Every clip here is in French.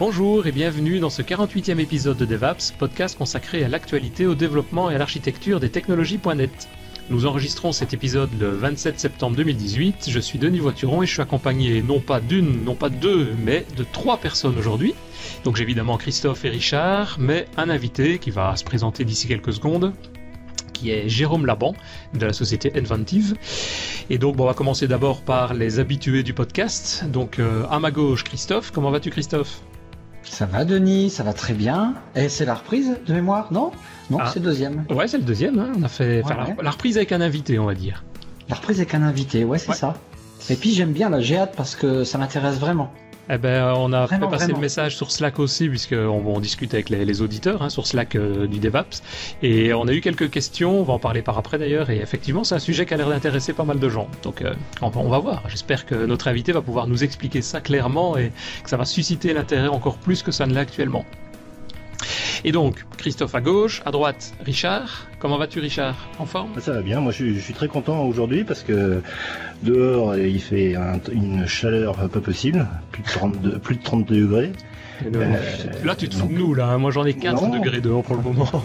Bonjour et bienvenue dans ce 48e épisode de DevApps, podcast consacré à l'actualité, au développement et à l'architecture des technologies.net. Nous enregistrons cet épisode le 27 septembre 2018. Je suis Denis Voituron et je suis accompagné non pas d'une, non pas de deux, mais de trois personnes aujourd'hui. Donc j'ai évidemment Christophe et Richard, mais un invité qui va se présenter d'ici quelques secondes qui est Jérôme Laban de la société Inventive. Et donc, on va commencer d'abord par les habitués du podcast. Donc, euh, à ma gauche, Christophe. Comment vas-tu, Christophe? Ça va, Denis, ça va très bien. Et c'est la reprise de mémoire, non? Non, Ah. c'est le deuxième. Ouais, c'est le deuxième. hein. On a fait Ouais, la- la reprise avec un invité, on va dire. La reprise avec un invité, ouais, c'est Ouais. ça. Et puis j'aime bien, là, j'ai hâte parce que ça m'intéresse vraiment. Eh ben, on a Vraiment, fait passer vraiment. le message sur Slack aussi, puisqu'on on discute avec les, les auditeurs hein, sur Slack euh, du DevApps. Et on a eu quelques questions, on va en parler par après d'ailleurs. Et effectivement, c'est un sujet qui a l'air d'intéresser pas mal de gens. Donc, euh, on, va, on va voir. J'espère que notre invité va pouvoir nous expliquer ça clairement et que ça va susciter l'intérêt encore plus que ça ne l'est actuellement. Et donc, Christophe à gauche, à droite, Richard. Comment vas-tu, Richard? En forme? Ça va bien, moi je suis très content aujourd'hui parce que dehors il fait un- une chaleur pas possible, plus de 32, plus de 30 degrés. Euh, Là, tu te fous de nous, là. hein. Moi, j'en ai 4 Non. degrés dehors pour le moment.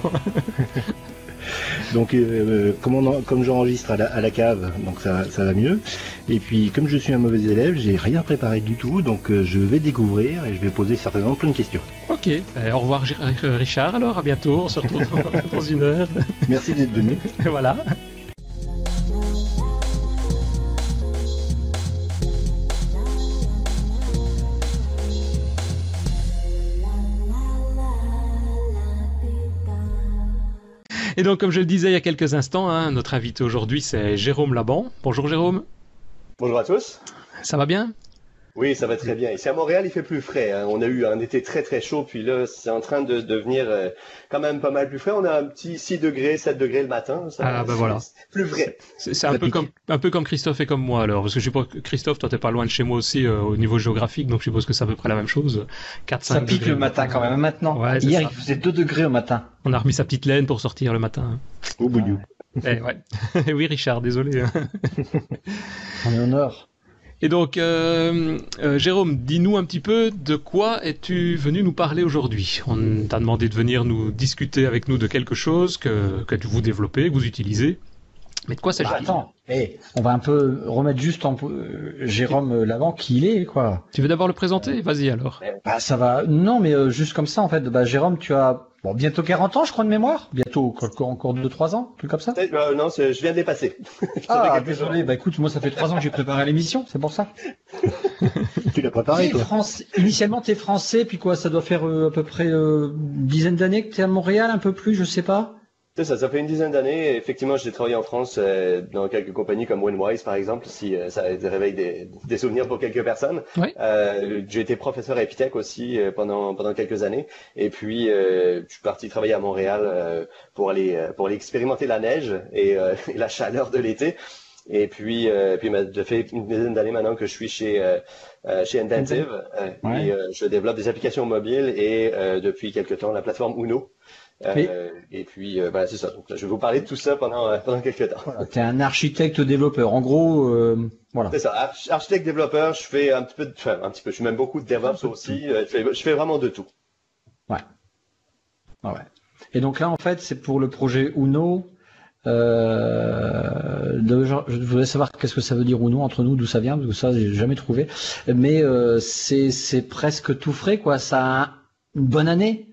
Donc euh, comme, on en- comme j'enregistre à la, à la cave, donc ça, ça va mieux. Et puis comme je suis un mauvais élève, j'ai rien préparé du tout, donc euh, je vais découvrir et je vais poser certainement plein de questions. Ok, Eh, au revoir Richard alors, à bientôt, on se retrouve dans- une heure. Merci d'être venu. Voilà. Et donc, comme je le disais il y a quelques instants, hein, notre invité aujourd'hui c'est Jérôme Laban. Bonjour Jérôme, Bonjour à tous. ça va bien? Oui, ça va très bien. Ici à Montréal, il fait plus frais. hein. On a eu un été très très chaud, puis là, c'est en train de devenir euh, quand même pas mal plus frais. On a un petit 6 degrés, 7 degrés le matin. Ça- Ah, bah c'est- voilà. Plus vrai. C'est c'est un peu pique. comme un peu comme Christophe et comme moi alors, parce que je suppose que Christophe, toi t'es pas loin de chez moi aussi euh, au niveau géographique, donc je suppose que c'est à peu près la même chose. 4 Ça pique le matin quand même, maintenant. Ouais, Hier, ça. il faisait 2 degrés au matin. On a remis sa petite laine pour sortir le matin. Au bout Eh, ouais. oui Richard, désolé. hein. On est au nord. Et donc, euh, euh, Jérôme, dis-nous un petit peu de quoi es-tu venu nous parler aujourd'hui On t'a demandé de venir nous discuter avec nous de quelque chose que, que vous développez, que vous utilisez. Mais de quoi Bah, s'agit-il attends, eh, on va un peu remettre juste en euh, Jérôme Lavant qui il est, quoi. Tu veux d'abord le présenter? Vas-y alors. Bah, ça va. Non, mais euh, juste comme ça, en fait. Bah, Jérôme, tu as bon, bientôt 40 ans, je crois, de mémoire? Bientôt, encore 2-3 ans, truc comme ça? Peut-être- euh, non, c'est- je viens de dépasser. Ah, désolé. Bah, écoute, moi, ça fait 3 ans que j'ai préparé l'émission, c'est pour ça. Tu l'as préparé T'es toi France- Initialement, t'es français, puis quoi, ça doit faire euh, à peu près euh, une dizaine d'années que t'es à Montréal, un peu plus, je sais pas? C'est ça, ça fait une dizaine d'années. Effectivement, j'ai travaillé en France euh, dans quelques compagnies comme OneWise, par exemple, si euh, ça réveille des, des souvenirs pour quelques personnes. Oui. Euh, j'ai été professeur à Epitech aussi euh, pendant pendant quelques années. Et puis, euh, je suis parti travailler à Montréal euh, pour aller pour aller expérimenter la neige et, euh, et la chaleur de l'été. Et puis, euh, puis, ça fait une dizaine d'années maintenant que je suis chez euh, chez Inventive euh, Ouais. et je développe des applications mobiles et euh, depuis quelques temps la plateforme Uno. Euh. Et puis, euh, bah, c'est ça. Donc, je vais vous parler de tout ça pendant, euh, pendant quelques temps. Voilà, t'es un architecte développeur. En gros, euh, voilà. C'est ça. Arch- Architecte développeur, je fais un petit peu de, enfin, un petit peu, je fais même beaucoup de DevOps aussi. Je fais, je fais vraiment de tout. Ah ouais. Et donc là, en fait, c'est pour le projet Uno. De, je voulais savoir qu'est-ce que ça veut dire Uno entre nous, d'où ça vient, parce que ça, j'ai jamais trouvé. Mais c'est c'est presque tout frais, quoi. Ça a une bonne année?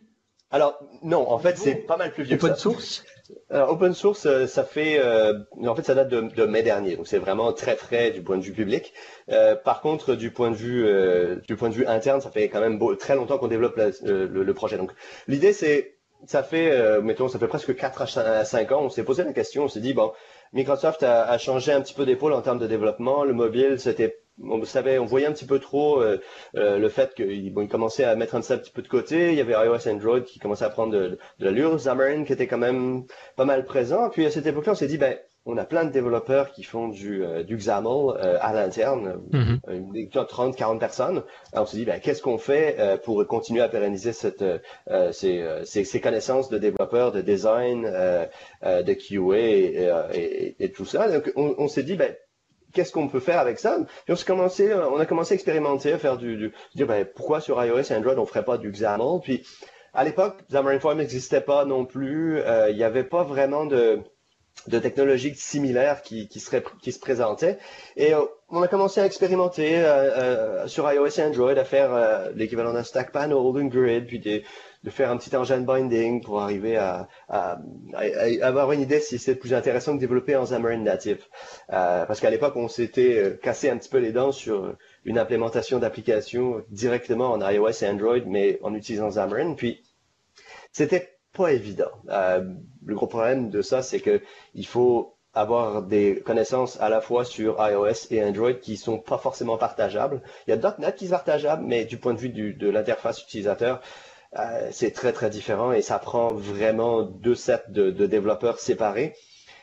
Alors, non, en fait, c'est pas mal plus vieux que Open ça. source. Alors, open source, euh, ça fait, euh, en fait, ça date de, de mai dernier, donc c'est vraiment très frais du point de vue public. Euh, par contre, du point de vue, euh, du point de vue interne, ça fait quand même beau- très longtemps qu'on développe la- euh, le, le projet. Donc, l'idée, c'est, ça fait, euh, mettons, ça fait presque 4 à 5 ans, on s'est posé la question, on s'est dit, bon, Microsoft a, a changé un petit peu d'épaule en termes de développement. Le mobile, c'était, on savait, on voyait un petit peu trop euh, euh, le fait qu'il bon, il commençait à mettre un petit peu de côté. Il y avait iOS Android qui commençait à prendre de, de l'allure. Xamarin qui était quand même pas mal présent. Puis à cette époque-là, on s'est dit, ben, on a plein de développeurs qui font du, euh, du XAML euh, à l'interne, une équipe de 30, 40 personnes. Alors, on s'est dit, ben, qu'est-ce qu'on fait pour continuer à pérenniser cette, ces, ces, ces connaissances de développeurs, de design, de QA et, et, et- et tout ça. Donc, on, on s'est dit, ben, qu'est-ce qu'on peut faire avec ça? Puis on, s'est commencé, on a commencé à expérimenter, à faire du, du dire ben, pourquoi sur iOS et Android on ferait pas du XAML? Puis à l'époque, Xamarin Form n'existait pas non plus. Euh, il n'y avait pas vraiment de, de technologies similaires qui, qui, serait, qui se présentaient. Et euh, on a commencé à expérimenter euh, euh, sur iOS et Android, à faire l'équivalent d'un stack panel, d'un grid, puis de, de, faire un petit engine binding pour arriver à, à, à, avoir une idée si c'est plus intéressant de développer en Xamarin Native. parce qu'à l'époque, on s'était cassé un petit peu les dents sur une implémentation d'application directement en iOS et Android, mais en utilisant Xamarin. Puis, c'était pas évident. Euh, le gros problème de ça, c'est que il faut avoir des connaissances à la fois sur iOS et Android qui sont pas forcément partageables. Il y a .NET qui est partageable, mais du point de vue de l'interface utilisateur, euh, c'est très très différent et ça prend vraiment deux sets de, de développeurs séparés.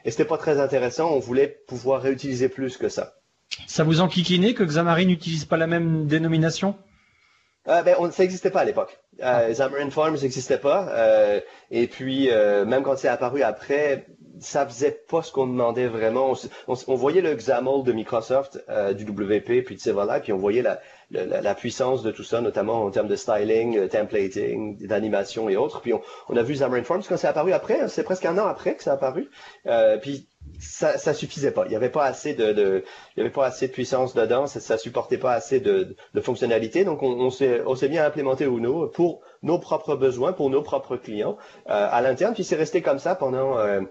Et c'était pas très intéressant. On voulait pouvoir réutiliser plus que ça. Ça vous enquiquinait que Xamarin n'utilise pas la même dénomination? Euh, ben, on, ça n'existait pas à l'époque. Euh, ah. Xamarin Farms n'existait pas. Euh, et puis, même quand c'est apparu après, ça faisait pas ce qu'on demandait vraiment. On, on, voyait le XAML de Microsoft, du WP, puis de Silverlight, puis on voyait la, la, la, puissance de tout ça, notamment en termes de styling, templating, d'animation et autres. Puis on, on a vu Xamarin Forms quand c'est apparu après, hein, c'est presque un an après que ça a apparu. Puis ça, ça suffisait pas. Il n'y avait pas assez de, de, il y avait pas assez de puissance dedans. Ça, ça supportait pas assez de, de fonctionnalités. Donc on, on s'est, on s'est bien implémenté Uno pour nos propres besoins, pour nos propres clients euh, à l'interne. Puis c'est resté comme ça pendant euh,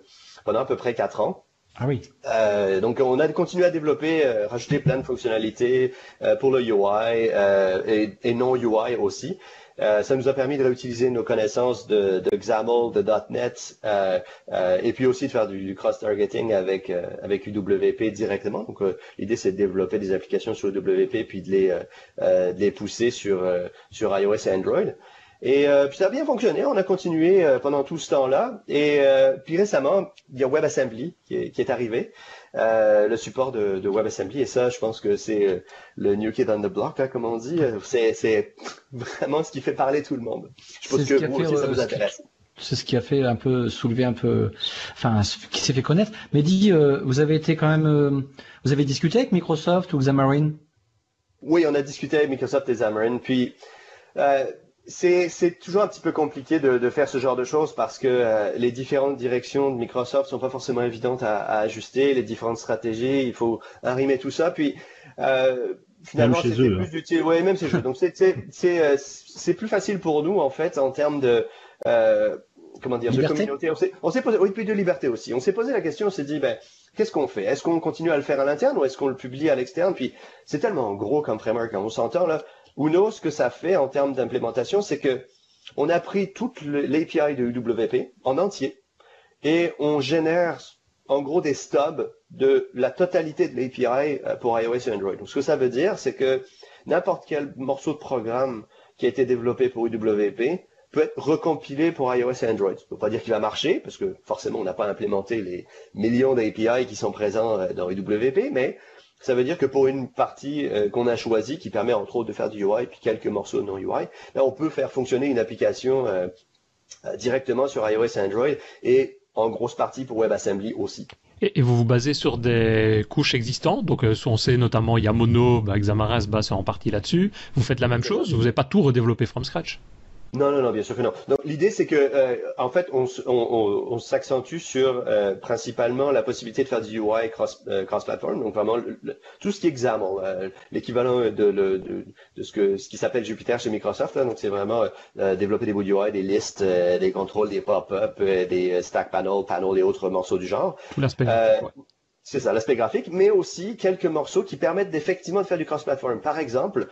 pendant à peu près quatre ans. Ah oui. Euh, donc on a continué à développer, euh, rajouter plein de fonctionnalités euh, pour le UI euh, et, et, non UI aussi. Euh, ça nous a permis de réutiliser nos connaissances de, de XAML, de .NET, et puis aussi de faire du, cross-targeting avec avec UWP directement. Donc l'idée c'est de développer des applications sur UWP puis de les de les pousser sur sur iOS et Android. Et euh, puis ça a bien fonctionné, on a continué euh, pendant tout ce temps-là. Et euh, puis récemment, il y a WebAssembly qui est, qui est arrivé, le support de, de, WebAssembly. Et ça, je pense que c'est le new kid on the block, hein, comme on dit. C'est vraiment ce qui fait parler tout le monde. Je pense que vous aussi, ça vous intéresse. C'est ce qui a fait un peu soulever un peu, enfin, qui s'est fait connaître. Mais dis, vous avez été quand même, vous avez discuté avec Microsoft ou Xamarin? Oui, on a discuté avec Microsoft et Xamarin. Puis c'est toujours un petit peu compliqué de, de, faire ce genre de choses parce que euh, les différentes directions de Microsoft sont pas forcément évidentes à, à, ajuster, les différentes stratégies, il faut arrimer tout ça. Puis euh, finalement, c'est plus hein. utile. Ouais, même chez eux. Donc c'est c'est euh, c'est plus facile pour nous en fait en termes de euh, comment dire de communauté. On s'est posé oui puis de liberté aussi. On s'est posé la question, on s'est dit ben qu'est-ce qu'on fait? Est-ce qu'on continue à le faire à l'interne ou est-ce qu'on le publie à l'externe? Puis c'est tellement gros comme framework, hein. on s'entend là. Uno, ce que ça fait en termes d'implémentation, c'est que on a pris toute l'API de UWP en entier et on génère en gros des stubs de la totalité de l'API euh, pour iOS et Android. Donc, ce que ça veut dire, c'est que n'importe quel morceau de programme qui a été développé pour UWP peut être recompilé pour iOS et Android. Ça ne veut pas dire qu'il va marcher, parce que forcément, on n'a pas implémenté les millions d'API qui sont présents euh, dans UWP, mais ça veut dire que pour une partie euh, qu'on a choisie, qui permet entre autres de faire du UI puis quelques morceaux non UI, là on peut faire fonctionner une application euh, euh, directement sur iOS et Android et en grosse partie pour WebAssembly aussi. Et, vous vous basez sur des couches existantes, donc on sait notamment il y a Mono, bah, Xamarin se base en partie là-dessus. Vous faites la même chose, vous n'avez pas tout redéveloppé from scratch? Non, non, non, bien sûr que non. Donc l'idée c'est que euh, en fait on, on, on, s'accentue sur euh, principalement la possibilité de faire du UI cross euh, cross platform, donc vraiment tout ce qui est XAML, l'équivalent de, de, de, ce que ce qui s'appelle Jupyter chez Microsoft. Là, donc c'est vraiment développer des bouts UI, des listes, des contrôles, des pop-up, des stack panel, panel et autres morceaux du genre. Tout l'aspect. C'est ça, l'aspect graphique, mais aussi quelques morceaux qui permettent effectivement de faire du cross-platform. Par exemple,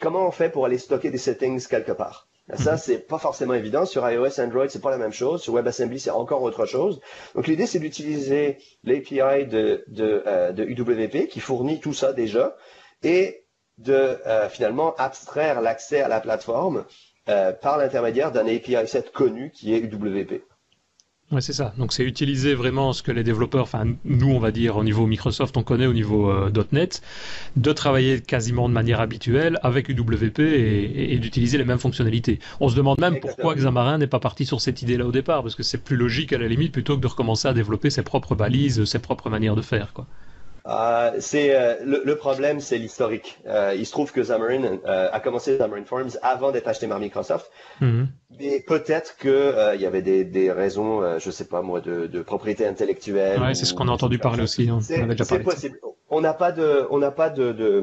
comment on fait pour aller stocker des settings quelque part ça, mhm. c'est pas forcément évident. Sur iOS, Android, c'est pas la même chose. Sur WebAssembly, c'est encore autre chose. Donc, l'idée, c'est d'utiliser l'API de, de, euh, de, UWP qui fournit tout ça déjà et de euh, finalement abstraire l'accès à la plateforme euh, par l'intermédiaire d'un API set connu qui est UWP. Ouais, c'est ça. Donc c'est utiliser vraiment ce que les développeurs, enfin nous on va dire au niveau Microsoft, on connaît au niveau euh, .NET, de travailler quasiment de manière habituelle avec UWP et, et, d'utiliser les mêmes fonctionnalités. On se demande même pourquoi Xamarin n'est pas parti sur cette idée-là au départ, parce que c'est plus logique à la limite plutôt que de recommencer à développer ses propres balises, ses propres manières de faire, quoi. Euh, c'est euh, le, problème, c'est l'historique. Euh, il se trouve que Xamarin a commencé Xamarin Forms avant d'être acheté par Microsoft. Mhm. Mais peut-être que il y avait des, des raisons, je sais pas moi, de, de propriété intellectuelle. Ouais, c'est ce qu'on a entendu parler aussi. Hein. C'est possible. On n'a pas de, on n'a pas de, de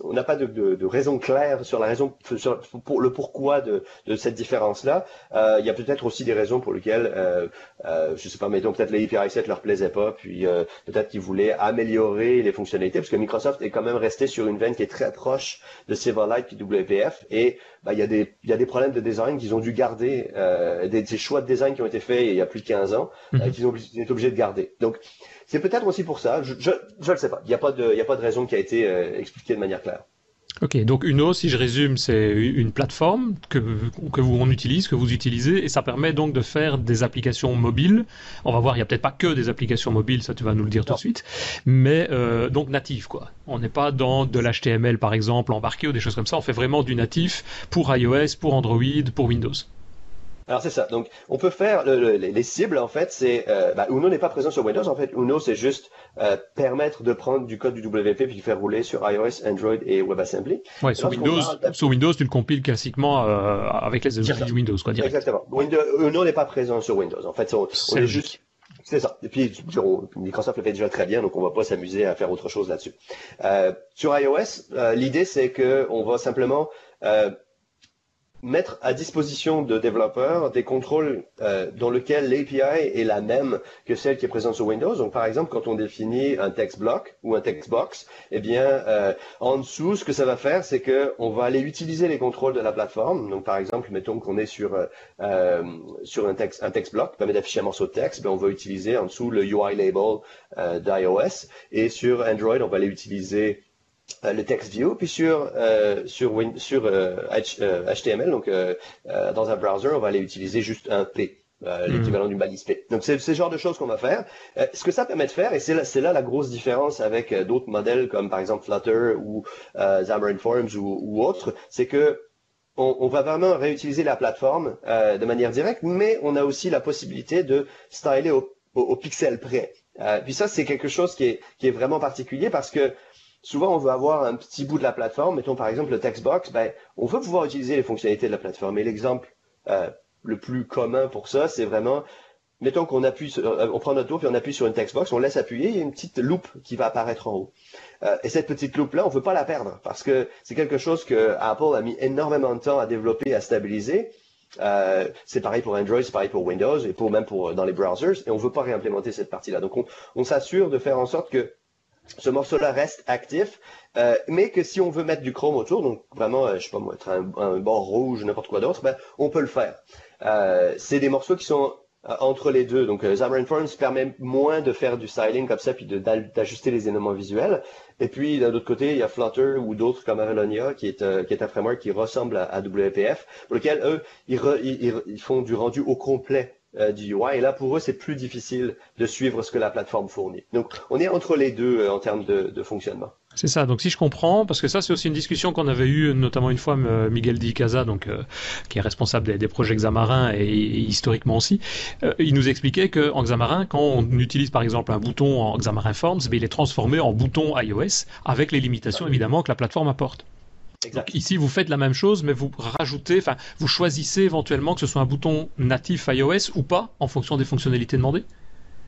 on n'a pas de, de, de, raison claire sur la raison, sur, pour le pourquoi de, de cette différence-là. Euh, il y a peut-être aussi des raisons pour lesquelles, euh, euh, je sais pas, mettons peut-être les API 7 leur plaisait pas, puis euh, peut-être qu'ils voulaient améliorer les fonctionnalités, parce que Microsoft est quand même resté sur une veine qui est très proche de Silverlight puis WPF, et bah, il y a des il y a des problèmes de design qu'ils ont dû garder, euh, des, des, choix de design qui ont été faits il y a plus de 15 ans, mm qu'ils ont été obligés de garder. Donc c'est peut-être aussi pour ça. Je ne le sais pas. Il n'y a pas de, il a pas de raison qui a été euh, expliquée de manière claire. Ok, donc Uno, si je résume, c'est une plateforme que, que vous on utilise, que vous utilisez, et ça permet donc de faire des applications mobiles. On va voir, il n'y a peut-être pas que des applications mobiles, ça tu vas nous le dire tout de suite, mais euh, donc natives quoi. On n'est pas dans de l'HTML par exemple embarqué ou des choses comme ça. On fait vraiment du natif pour iOS, pour Android, pour Windows. Alors c'est ça. Donc on peut faire les cibles en fait. C'est euh, bah, Uno n'est pas présent sur Windows. En fait, Uno c'est juste euh, permettre de prendre du code du WP puis de faire rouler sur iOS, Android et WebAssembly. Ouais, sur Windows, sur Windows, tu le compiles classiquement euh, avec les outils du Windows, quoi, direct. Exactement. Windows, Uno n'est pas présent sur Windows. En fait, on, est juste c'est ça. Et puis, Microsoft le fait déjà très bien, donc on va pas s'amuser à faire autre chose là-dessus. Euh, sur iOS, euh, l'idée c'est que on va simplement euh, mettre à disposition de développeurs des contrôles euh, dans lesquels l'API est la même que celle qui est présente sur Windows. Donc, par exemple, quand on définit un text block ou un text box, eh bien, euh, en dessous, ce que ça va faire, c'est que on va aller utiliser les contrôles de la plateforme. Donc, par exemple, mettons qu'on est sur euh, sur un texte un text block qui permet d'afficher un morceau de texte, ben, on va utiliser en dessous le UI label euh, d'iOS et sur Android, on va aller utiliser euh, le text view, puis sur euh, sur sur HTML, euh, donc dans un browser, on va aller utiliser juste un P. Hmm. l'équivalent d'une balise P. Donc c'est ce genre de choses qu'on va faire. ce que ça permet de faire, et c'est là, là, la grosse différence avec d'autres modèles comme par exemple Flutter ou Xamarin Forms ou, ou autres, c'est que on, on, va vraiment réutiliser la plateforme de manière directe, mais on a aussi la possibilité de styler au, au, au pixel près. puis ça, c'est quelque chose qui est, qui est vraiment particulier parce que souvent on veut avoir un petit bout de la plateforme, mettons par exemple le textbox, ben, on veut pouvoir utiliser les fonctionnalités de la plateforme. Et l'exemple euh, le plus commun pour ça, c'est vraiment, mettons qu'on appuie, euh, on prend notre tour puis on appuie sur une textbox, on laisse appuyer, il y a une petite loupe qui va apparaître en haut. Euh, et cette petite loupe là, on veut pas la perdre parce que c'est quelque chose que Apple a mis énormément de temps à développer, à stabiliser. Euh, c'est pareil pour Android, c'est pareil pour Windows et pour même pour dans les browsers. Et on veut pas réimplémenter cette partie-là. Donc on, on s'assure de faire en sorte que ce morceau-là reste actif, euh, mais que si on veut mettre du chrome autour, donc vraiment, euh, je sais pas moi, un, bord rouge, n'importe quoi d'autre, ben, on peut le faire. Euh, c'est des morceaux qui sont euh, entre les deux. Donc Xamarin Forms permet moins de faire du styling comme ça, puis d'ajuster les éléments visuels. Et puis d'un autre côté, il y a Flutter ou d'autres comme Avelonia, qui est, qui est un framework qui ressemble à, WPF, pour lequel eux, ils, ils font du rendu au complet euh, du UI. Et là, pour eux, c'est plus difficile de suivre ce que la plateforme fournit. Donc, on est entre les deux euh, en termes de, de fonctionnement. C'est ça. Donc si je comprends, parce que ça c'est aussi une discussion qu'on avait eue notamment une fois euh, Miguel Di Casa, donc qui est responsable des, projets Xamarin et, historiquement aussi, il nous expliquait que en Xamarin, quand on utilise par exemple un bouton en Xamarin Forms, ben, il est transformé en bouton iOS avec les limitations évidemment que la plateforme apporte ici, vous faites la même chose, mais vous rajoutez, enfin, vous choisissez éventuellement que ce soit un bouton natif iOS ou pas, en fonction des fonctionnalités demandées.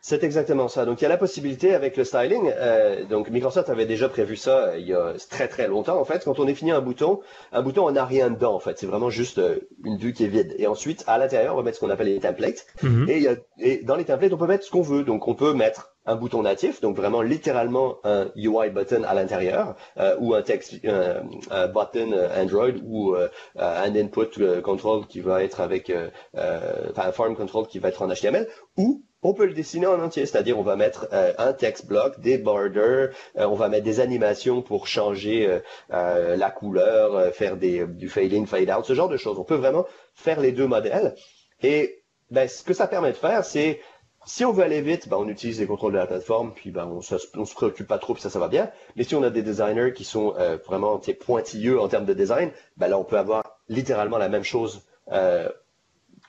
C'est exactement ça. Donc il y a la possibilité avec le styling. Euh, donc Microsoft avait déjà prévu ça euh, il y a très très longtemps. En fait, quand on définit un bouton, un bouton on n'a rien dedans. En fait, c'est vraiment juste euh, une vue qui est vide. Et ensuite, à l'intérieur, on va mettre ce qu'on appelle les templates. Mhm. et, et dans les templates, on peut mettre ce qu'on veut. Donc on peut mettre un bouton natif, donc vraiment littéralement un UI button à l'intérieur, euh, ou un text un button Android ou euh, un input control qui va être avec, un form control qui va être en HTML, ou on peut le dessiner en entier, c'est-à-dire on va mettre euh, un text block, des borders, euh, on va mettre des animations pour changer euh, la couleur, faire des, du fade in, fade out, ce genre de choses. On peut vraiment faire les deux modèles. Et ben, ce que ça permet de faire, c'est si on veut aller vite, ben, on utilise les contrôles de la plateforme, puis ben, on, se, se préoccupe pas trop, puis ça, ça va bien. Mais si on a des designers qui sont vraiment pointilleux en termes de design, ben là, on peut avoir littéralement la même chose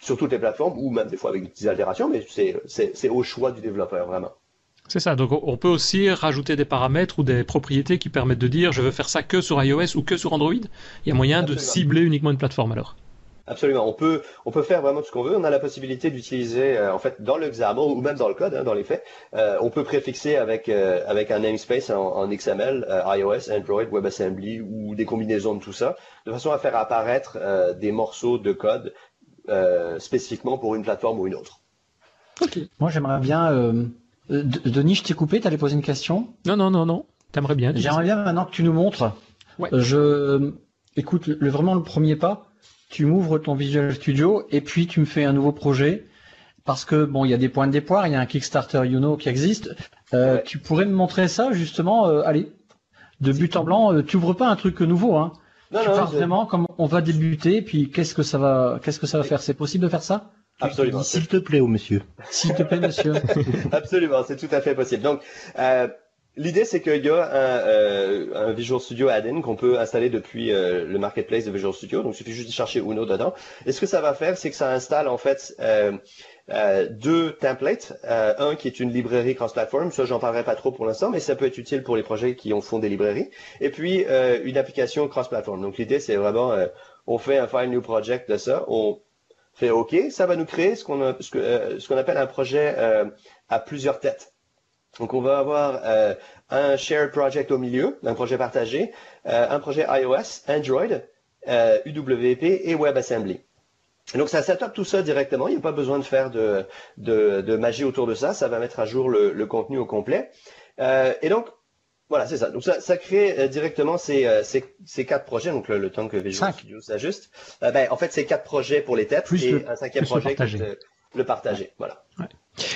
sur toutes les plateformes, ou même des fois avec des petites altérations, mais c'est au choix du développeur, vraiment. C'est ça, donc on peut aussi rajouter des paramètres ou des propriétés qui permettent de dire je veux faire ça que sur iOS ou que sur Android. Il y a moyen de cibler uniquement une plateforme alors. Absolument. On peut, on peut faire vraiment tout ce qu'on veut. On a la possibilité d'utiliser, euh, en fait, dans le XAML ou même dans le code, hein, dans les faits, euh, on peut préfixer avec euh, avec un namespace en, XML, iOS, Android, WebAssembly ou des combinaisons de tout ça, de façon à faire apparaître des morceaux de code spécifiquement pour une plateforme ou une autre. Ok. Moi, j'aimerais bien. Denis, je t'ai coupé. T'allais poser une question? Non, non, non, non. T'aimerais bien. J'aimerais bien maintenant que tu nous montres. Ouais. Je écoute le, vraiment le premier pas tu m'ouvres ton Visual Studio et puis tu me fais un nouveau projet parce que bon, il y a des points de départ, il y a un Kickstarter Uno qui existe. Euh, Tu pourrais me montrer ça justement euh, Allez, de but en blanc, euh, tu ouvres pas un truc nouveau, hein non, Tu non, vraiment comme on va débuter, puis qu'est-ce que ça va, qu'est-ce que ça va faire? C'est possible de faire ça? Absolument. S'il te plaît, oh monsieur. S'il te plaît, monsieur. Absolument, c'est tout à fait possible. Donc, euh, L'idée, c'est qu'il y a un, euh, un, Visual Studio add-in qu'on peut installer depuis euh, le marketplace de Visual Studio. Donc, il suffit juste de chercher Uno dedans. Et ce que ça va faire, c'est que ça installe en fait euh, deux templates. un qui est une librairie cross-platform. Ça, j'en parlerai pas trop pour l'instant, mais ça peut être utile pour les projets qui ont font des librairies. Et puis, une application cross-platform. Donc, l'idée, c'est vraiment, on fait un file new project de ça. On fait OK. Ça va nous créer ce qu'on appelle un projet à plusieurs têtes. Donc on va avoir euh, un shared project au milieu, un projet partagé, euh, un projet iOS, Android, euh, UWP et WebAssembly. donc ça setup tout ça directement, il n'y a pas besoin de faire de, de, de, magie autour de ça, ça va mettre à jour le, le contenu au complet. et donc voilà, c'est ça. Donc ça, ça crée directement ces, ces, ces, quatre projets, donc le, temps que Visual Studio s'ajuste. ben, en fait, c'est quatre projets pour les têtes et un cinquième projet qui le partager. Voilà.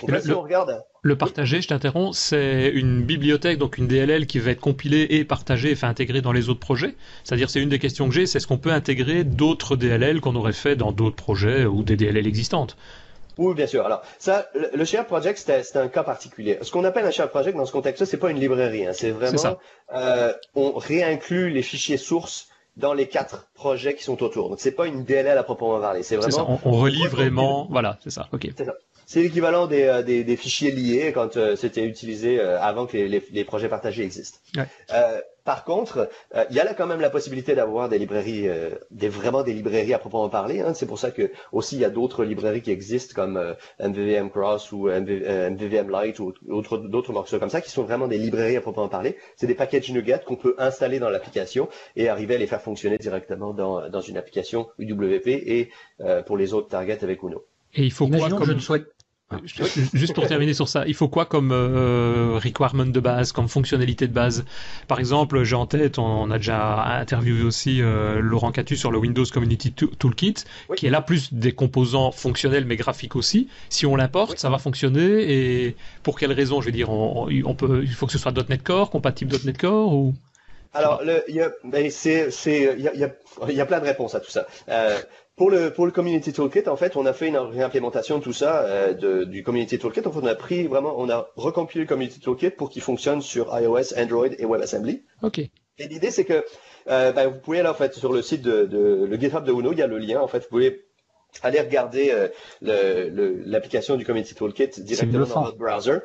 Le, on regarde. Le partager, je t'interromps, c'est une bibliothèque, donc une DLL qui va être compilée et partagée et fait intégrer dans les autres projets. C'est-à-dire, c'est une des questions que j'ai, c'est est-ce qu'on peut intégrer d'autres DLL qu'on aurait fait dans d'autres projets ou des DLL existantes oui, bien sûr. Alors, ça, le, share project, c'est un cas particulier. Ce qu'on appelle un share project dans ce contexte-là, c'est pas une librairie. Hein. C'est vraiment, euh, on réinclut les fichiers sources dans les quatre projets qui sont autour. Donc c'est pas une DLL à proprement parler. C'est vraiment. On, on, relie vraiment. Voilà, c'est ça. Ok. C'est ça. C'est l'équivalent des, euh, des, des, fichiers liés quand euh, c'était utilisé euh, avant que les, les, projets partagés existent. Ouais. Euh, par contre, il y a là quand même la possibilité d'avoir des librairies, des vraiment des librairies à proprement parler. Hein. C'est pour ça que aussi il y a d'autres librairies qui existent comme MVVM Cross ou MVVM Lite ou d'autres morceaux comme ça qui sont vraiment des librairies à proprement parler. C'est des packages NuGet qu'on peut installer dans l'application et arriver à les faire fonctionner directement dans, dans une application UWP et pour les autres targets avec Uno. Et il faut quoi comme... je ne souhaite Juste pour terminer sur ça, il faut quoi comme euh, requirement de base, comme fonctionnalité de base? Par exemple, j'ai en tête, on, a déjà interviewé aussi euh, Laurent Catu sur le Windows Community Toolkit, qui est là plus des composants fonctionnels mais graphiques aussi. Si on l'importe, ça va fonctionner. Et pour quelle raison? Je veux dire, on, on, peut, il faut que ce soit .NET Core, compatible .NET Core ou? Alors, il y a, c'est, c'est, il y y a plein de réponses à tout ça. Euh, pour le, pour le Community Toolkit, en fait, on a fait une réimplémentation de tout ça, euh, de, du Community Toolkit. En fait, on a pris vraiment, on a recompilé le Community Toolkit pour qu'il fonctionne sur iOS, Android et WebAssembly. Ok. Et l'idée, c'est que euh, ben, vous pouvez là, en fait, sur le site de, de, le GitHub de Uno, il y a le lien. En fait, vous pouvez aller regarder euh, l'application du Community Toolkit directement dans votre browser.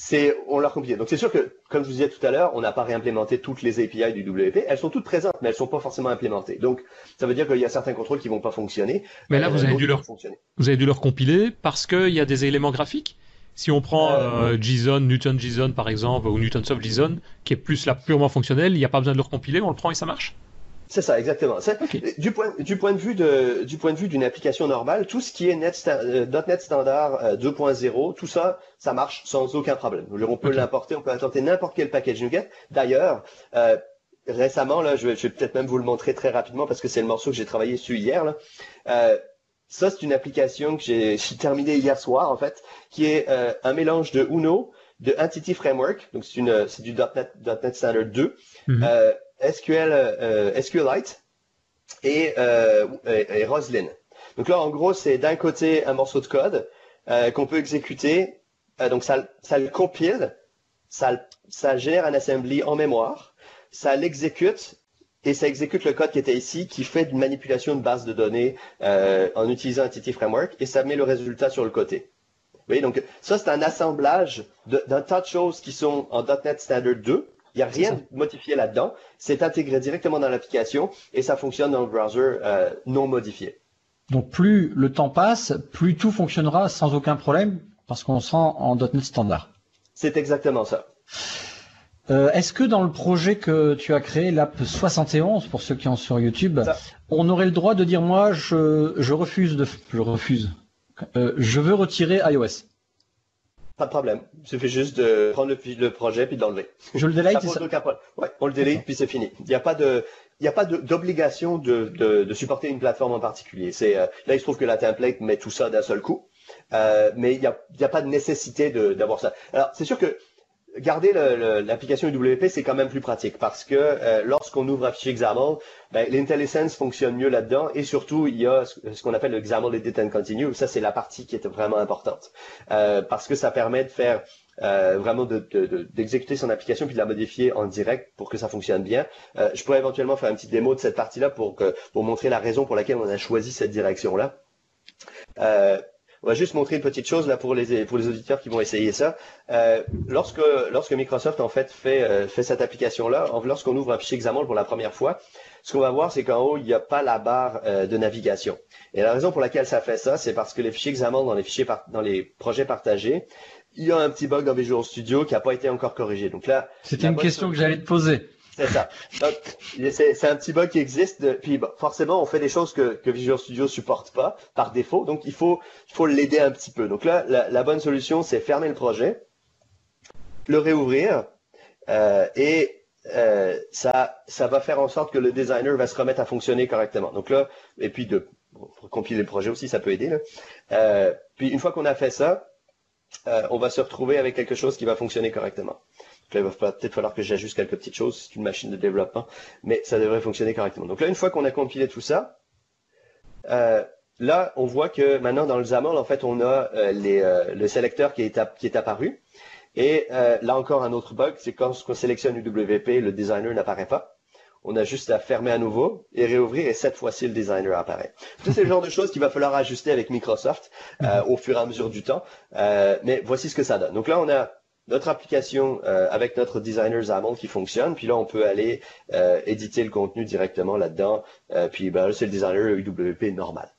Euh, c'est on l'a compliqué. Donc c'est sûr que, comme je vous disais tout à l'heure, on n'a pas réimplémenté toutes les API du WP. Elles sont toutes présentes, mais elles sont pas forcément implémentées. Donc ça veut dire qu'il y a certains contrôles qui vont pas fonctionner. Mais là, vous avez dû leur vous avez dû leur compiler parce qu'il y a des éléments graphiques. Si on prend euh, euh JSON, Newton JSON par exemple, ou Newtonsoft JSON, qui est plus là purement fonctionnel, il n'y a pas besoin de le recompiler, on le prend et ça marche. C'est ça, exactement. Du, point, du point de vue de, du point de vue d'une application normale, tout ce qui est Net, euh, .NET Standard 2.0, euh, tout ça, ça marche sans aucun problème. On peut l'importer, on peut importer n'importe quel package NuGet. D'ailleurs, euh, récemment, là, je vais, peut-être même vous le montrer très rapidement parce que c'est le morceau que j'ai travaillé dessus hier. Là. Ça, c'est une application que j'ai terminée hier soir, en fait, qui est un mélange de Uno, de Entity Framework, donc c'est du .NET, .NET Standard 2, mm -hmm. SQL, euh, SQLite et, euh, et, Roslyn. Donc là, en gros, c'est d'un côté un morceau de code euh, qu'on peut exécuter. Donc ça, ça le compile, ça, ça génère un assembly en mémoire, ça l'exécute et ça exécute le code qui était ici, qui fait une manipulation de base de données en utilisant Entity Framework et ça met le résultat sur le côté. voyez, donc ça, c'est un assemblage d'un tas de choses qui sont en .NET Standard 2. Il n'y a rien de modifié là-dedans. C'est intégré directement dans l'application et ça fonctionne dans le browser euh, non modifié. Donc plus le temps passe, plus tout fonctionnera sans aucun problème parce qu'on sera en .NET standard. C'est exactement ça. Euh, est-ce que dans le projet que tu as créé, l'app 71, pour ceux qui sont sur YouTube, on aurait le droit de dire moi je, refuse de je refuse euh, je veux retirer iOS Pas de problème. Il suffit juste de prendre le, projet puis d'enlever. Je le ça ouais, on le delete puis c'est fini. Il n'y a pas de il n'y a pas d'obligation de, de, supporter une plateforme en particulier. C'est euh, là il se trouve que la template met tout ça d'un seul coup, mais il n'y a, a, pas de nécessité d'avoir ça. Alors c'est sûr que garder l'application UWP, c'est quand même plus pratique parce que euh, lorsqu'on ouvre un fichier XAML, ben, l'IntelliSense fonctionne mieux là-dedans et surtout, il y a ce, qu'on appelle le XAML Edit and Continue. Ça, c'est la partie qui est vraiment importante euh, parce que ça permet de faire euh, vraiment d'exécuter de, son application puis de la modifier en direct pour que ça fonctionne bien. je pourrais éventuellement faire une petite démo de cette partie-là pour montrer la raison pour laquelle on a choisi cette direction-là. On va juste montrer une petite chose là pour les pour les auditeurs qui vont essayer ça. Euh, lorsque lorsque Microsoft en fait fait euh, fait cette application là, lorsqu'on ouvre un fichier XAML pour la première fois, ce qu'on va voir c'est qu'en haut il n'y a pas la barre euh, de navigation. Et la raison pour laquelle ça fait ça, c'est parce que les fichiers XAML dans les fichiers dans les projets partagés, il y a un petit bug dans Visual Studio qui n'a pas été encore corrigé. Donc là, c'était une question que j'allais te poser. C'est ça. C'est un petit bug qui existe. Puis forcément, on fait des choses que, Visual Studio supporte pas par défaut. Donc il faut, l'aider un petit peu. Donc là, la, bonne solution, c'est fermer le projet, le réouvrir, euh, et euh, ça, va faire en sorte que le designer va se remettre à fonctionner correctement. Donc là, et puis de compiler le projet aussi, ça peut aider. Euh, puis une fois qu'on a fait ça, on va se retrouver avec quelque chose qui va fonctionner correctement il va peut-être falloir que j'ajuste quelques petites choses, c'est une machine de développement, mais ça devrait fonctionner correctement. Donc là, une fois qu'on a compilé tout ça, euh, là, on voit que maintenant dans le XAML, en fait, on a euh, euh, le sélecteur qui est, apparu. Et là encore, un autre bug, c'est quand on sélectionne UWP, le designer n'apparaît pas. On a juste à fermer à nouveau et réouvrir et cette fois-ci le designer apparaît. c'est le genre de choses qu'il va falloir ajuster avec Microsoft au fur et à mesure du temps. mais voici ce que ça donne. Donc là, on a notre application euh, avec notre designer XAML qui fonctionne. Puis là, on peut aller euh, éditer le contenu directement là-dedans. Euh, puis ben, c'est le designer UWP normal.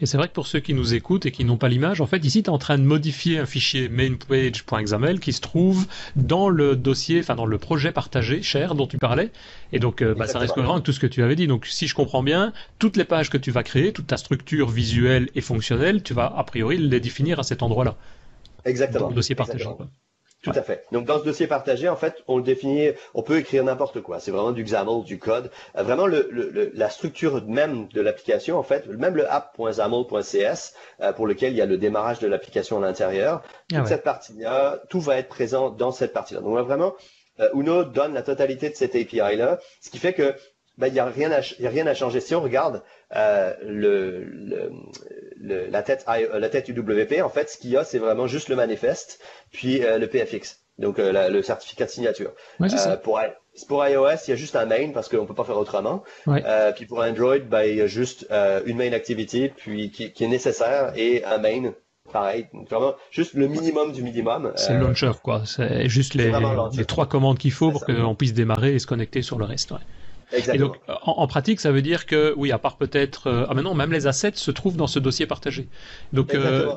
Et c'est vrai que pour ceux qui nous écoutent et qui n'ont pas l'image, en fait, ici, tu es en train de modifier un fichier mainpage.xaml qui se trouve dans le dossier, enfin dans le projet partagé, cher, dont tu parlais. Et donc, bah, ça reste cohérent avec tout ce que tu avais dit. Donc, si je comprends bien, toutes les pages que tu vas créer, toute ta structure visuelle et fonctionnelle, tu vas a priori les définir à cet endroit-là. Exactement. Dans le dossier partagé. Tout à fait. Donc dans ce dossier partagé, en fait, on le définit, on peut écrire n'importe quoi. C'est vraiment du XAML, du code. Euh, vraiment le, le, la structure même de l'application, en fait, même le app.xaml.cs euh, pour lequel il y a le démarrage de l'application à l'intérieur. Ah toute cette partie-là, tout va être présent dans cette partie-là. Donc vraiment, euh, Uno donne la totalité de cette API-là, ce qui fait que ben, il n'y a, rien à, y a rien à changer. Si on regarde euh, le, le, la, tête, la tête UWP, en fait, ce qu'il y a, c'est vraiment juste le manifeste, puis euh, le PFX, donc euh, le certificat de signature. pour, pour iOS, il y a juste un main parce qu'on peut pas faire autrement. puis pour Android, ben, il y a juste une main activity puis qui, qui, est nécessaire et un main pareil. Donc, vraiment, juste le minimum du minimum. C'est le launcher, quoi. C'est juste les, les, trois commandes qu'il faut pour qu'on puisse démarrer et se connecter sur le reste. Ouais. Et donc, en, pratique, ça veut dire que, oui, à part peut-être, euh, ah maintenant, même les assets se trouvent dans ce dossier partagé. Donc, euh,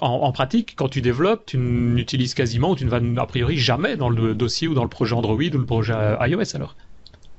en, pratique, quand tu développes, tu n'utilises quasiment, ou tu ne vas a priori jamais dans le dossier ou dans le projet Android ou le projet iOS alors.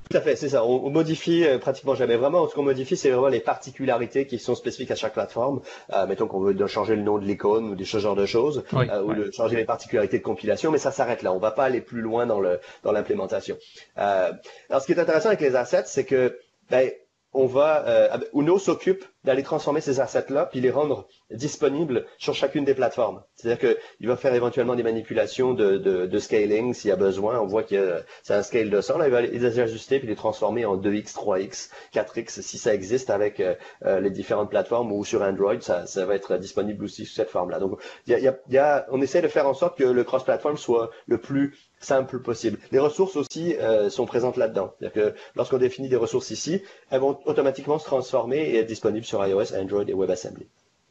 Tout à fait, c'est ça. On, modifie euh, pratiquement jamais. Vraiment, ce qu'on modifie, c'est vraiment les particularités qui sont spécifiques à chaque plateforme. Euh, mettons qu'on veut changer le nom de l'icône ou des ce genre de choses, euh, ou de changer les particularités de compilation, mais ça s'arrête là. On va pas aller plus loin dans le dans l'implémentation. Euh, alors, ce qui est intéressant avec les assets, c'est que ben, on va, euh, Uno s'occupe d'aller transformer ces assets-là puis les rendre disponibles sur chacune des plateformes. C'est-à-dire qu'il va faire éventuellement des manipulations de, de, de scaling s'il y a besoin. On voit que c'est un scale de 100. Là, il va les ajuster puis les transformer en 2x, 3x, 4x si ça existe avec euh, euh, les différentes plateformes ou sur Android, ça, ça va être disponible aussi sous cette forme-là. Donc, y a, y a, on essaie de faire en sorte que le cross-platform soit le plus simple possible. Les ressources aussi euh, sont présentes là-dedans. C'est-à-dire que lorsqu'on définit des ressources ici, elles vont automatiquement se transformer et être disponibles sur iOS, Android et WebAssembly.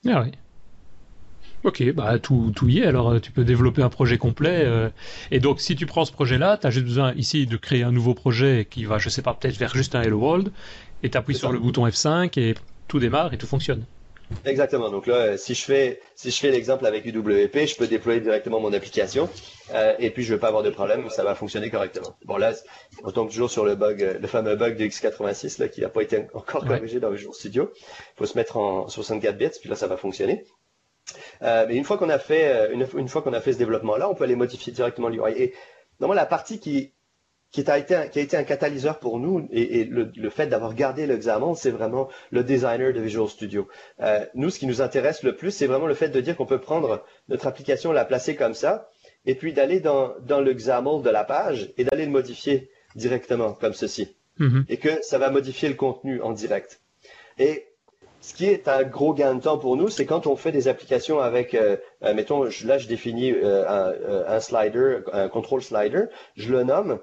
Ah oui. Ok, bah tout, tout y est. Alors tu peux développer un projet complet. euh, et donc si tu prends ce projet-là, tu as juste besoin ici de créer un nouveau projet qui va, je sais pas, peut-être vers juste un Hello World. Et tu appuies sur ça. le bouton F5 et tout démarre et tout fonctionne. Exactement. Donc là, euh, si je fais, si je fais l'exemple avec UWP, je peux déployer directement mon application euh, et puis je vais pas avoir de problème, ça va fonctionner correctement. Bon là, on tombe toujours sur le bug, euh, le fameux bug de x86 là qui n'a pas été encore Ouais. corrigé dans Visual Studio. Il faut se mettre en 64 bits, puis là ça va fonctionner. Euh, mais une fois qu'on a fait, une, une fois qu'on a fait ce développement-là, on peut aller modifier directement l'UI. Et normalement, la partie qui qui a été un, qui a été un catalyseur pour nous et, et le, le fait d'avoir gardé l'examen, c'est vraiment le designer de Visual Studio. Euh, nous, ce qui nous intéresse le plus, c'est vraiment le fait de dire qu'on peut prendre notre application, la placer comme ça, et puis d'aller dans, dans le XAML de la page et d'aller le modifier directement comme ceci Mhm. et que ça va modifier le contenu en direct. Et ce qui est un gros gain de temps pour nous, c'est quand on fait des applications avec, euh, euh, mettons, là je définis un, un slider, un control slider, je le nomme,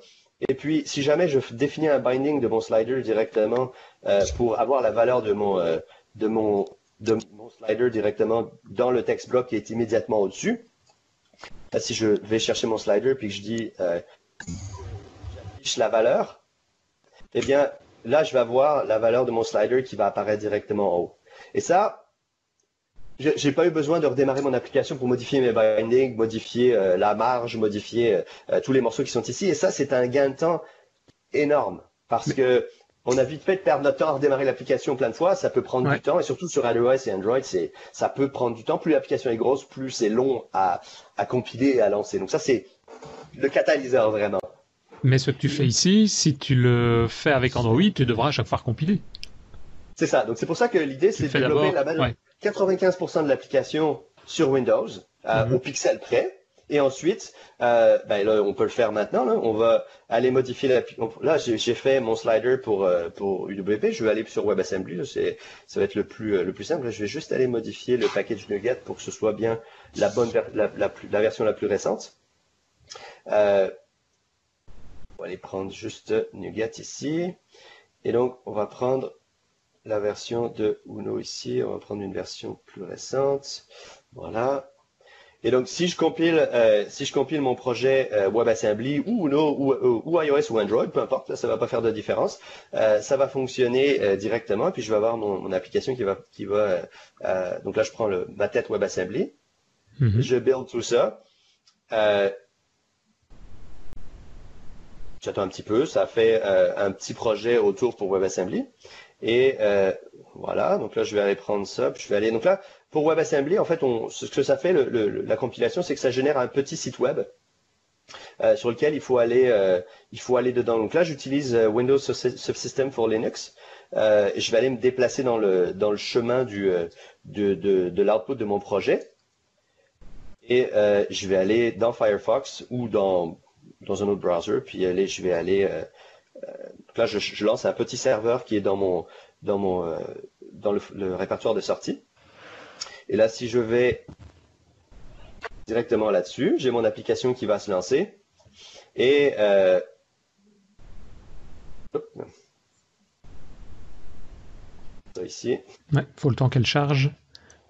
et puis si jamais je définis un binding de mon slider directement euh, pour avoir la valeur de mon, euh, de mon, de mon slider directement dans le text block qui est immédiatement au-dessus, là, si je vais chercher mon slider puis que je dis euh, j'affiche la valeur, eh bien, là, je vais avoir la valeur de mon slider qui va apparaître directement en haut. Et ça, j'ai pas eu besoin de redémarrer mon application pour modifier mes bindings, modifier euh, la marge, modifier euh, euh, tous les morceaux qui sont ici. Et ça, c'est un gain de temps énorme parce que on a vite fait de perdre notre temps à redémarrer l'application plein de fois. Ça peut prendre Ouais. du temps et surtout sur iOS et Android, c'est ça peut prendre du temps. Plus l'application est grosse, plus c'est long à, à compiler et à lancer. Donc ça, c'est le catalyseur vraiment. Mais ce que tu fais ici, si tu le fais avec Android, tu devras à chaque fois compiler. C'est ça. Donc c'est pour ça que l'idée, c'est de développer la. Ouais. 95% de l'application sur Windows, euh, Mhm. au pixel près. Et ensuite, euh, ben là, on peut le faire maintenant. Là. On va aller modifier la. Là, j'ai fait mon slider pour euh, pour UWP. Je vais aller sur WebAssembly. C'est ça va être le plus le plus simple. Là, je vais juste aller modifier le package NuGet pour que ce soit bien la bonne la, la, plus- la version la plus récente. On va aller prendre juste NuGet ici. Et donc, on va prendre la version de Uno ici. On va prendre une version plus récente. Voilà. Et donc, si je compile, euh, si je compile mon projet euh, WebAssembly ou Uno ou, ou- iOS ou Android, peu importe, là, ça va pas faire de différence. euh, ça va fonctionner euh, directement. Et puis, je vais avoir mon, mon application qui va, qui va. euh, euh, donc là, je prends le, ma tête WebAssembly. Mhm. Je build tout ça. Euh, J'attends un petit peu. Ça fait euh, un petit projet autour pour WebAssembly. Et euh, voilà. Donc là, je vais aller prendre ça. Puis je vais aller. Donc là, pour WebAssembly, en fait, on, ce que ça fait, la compilation, c'est que ça génère un petit site web euh, sur lequel il faut aller, euh, il faut aller dedans. Donc là, j'utilise Windows Subsy- Subsystem for Linux. Je vais aller me déplacer dans le dans le chemin de de, l'output de mon projet. Et je vais aller dans Firefox ou dans dans un autre browser, puis aller, je vais aller. Donc là, je, je lance un petit serveur qui est dans mon dans mon euh, dans le, le répertoire de sortie. Et là, si je vais directement là-dessus, j'ai mon application qui va se lancer. Et euh, ici. Ouais, faut le temps qu'elle charge.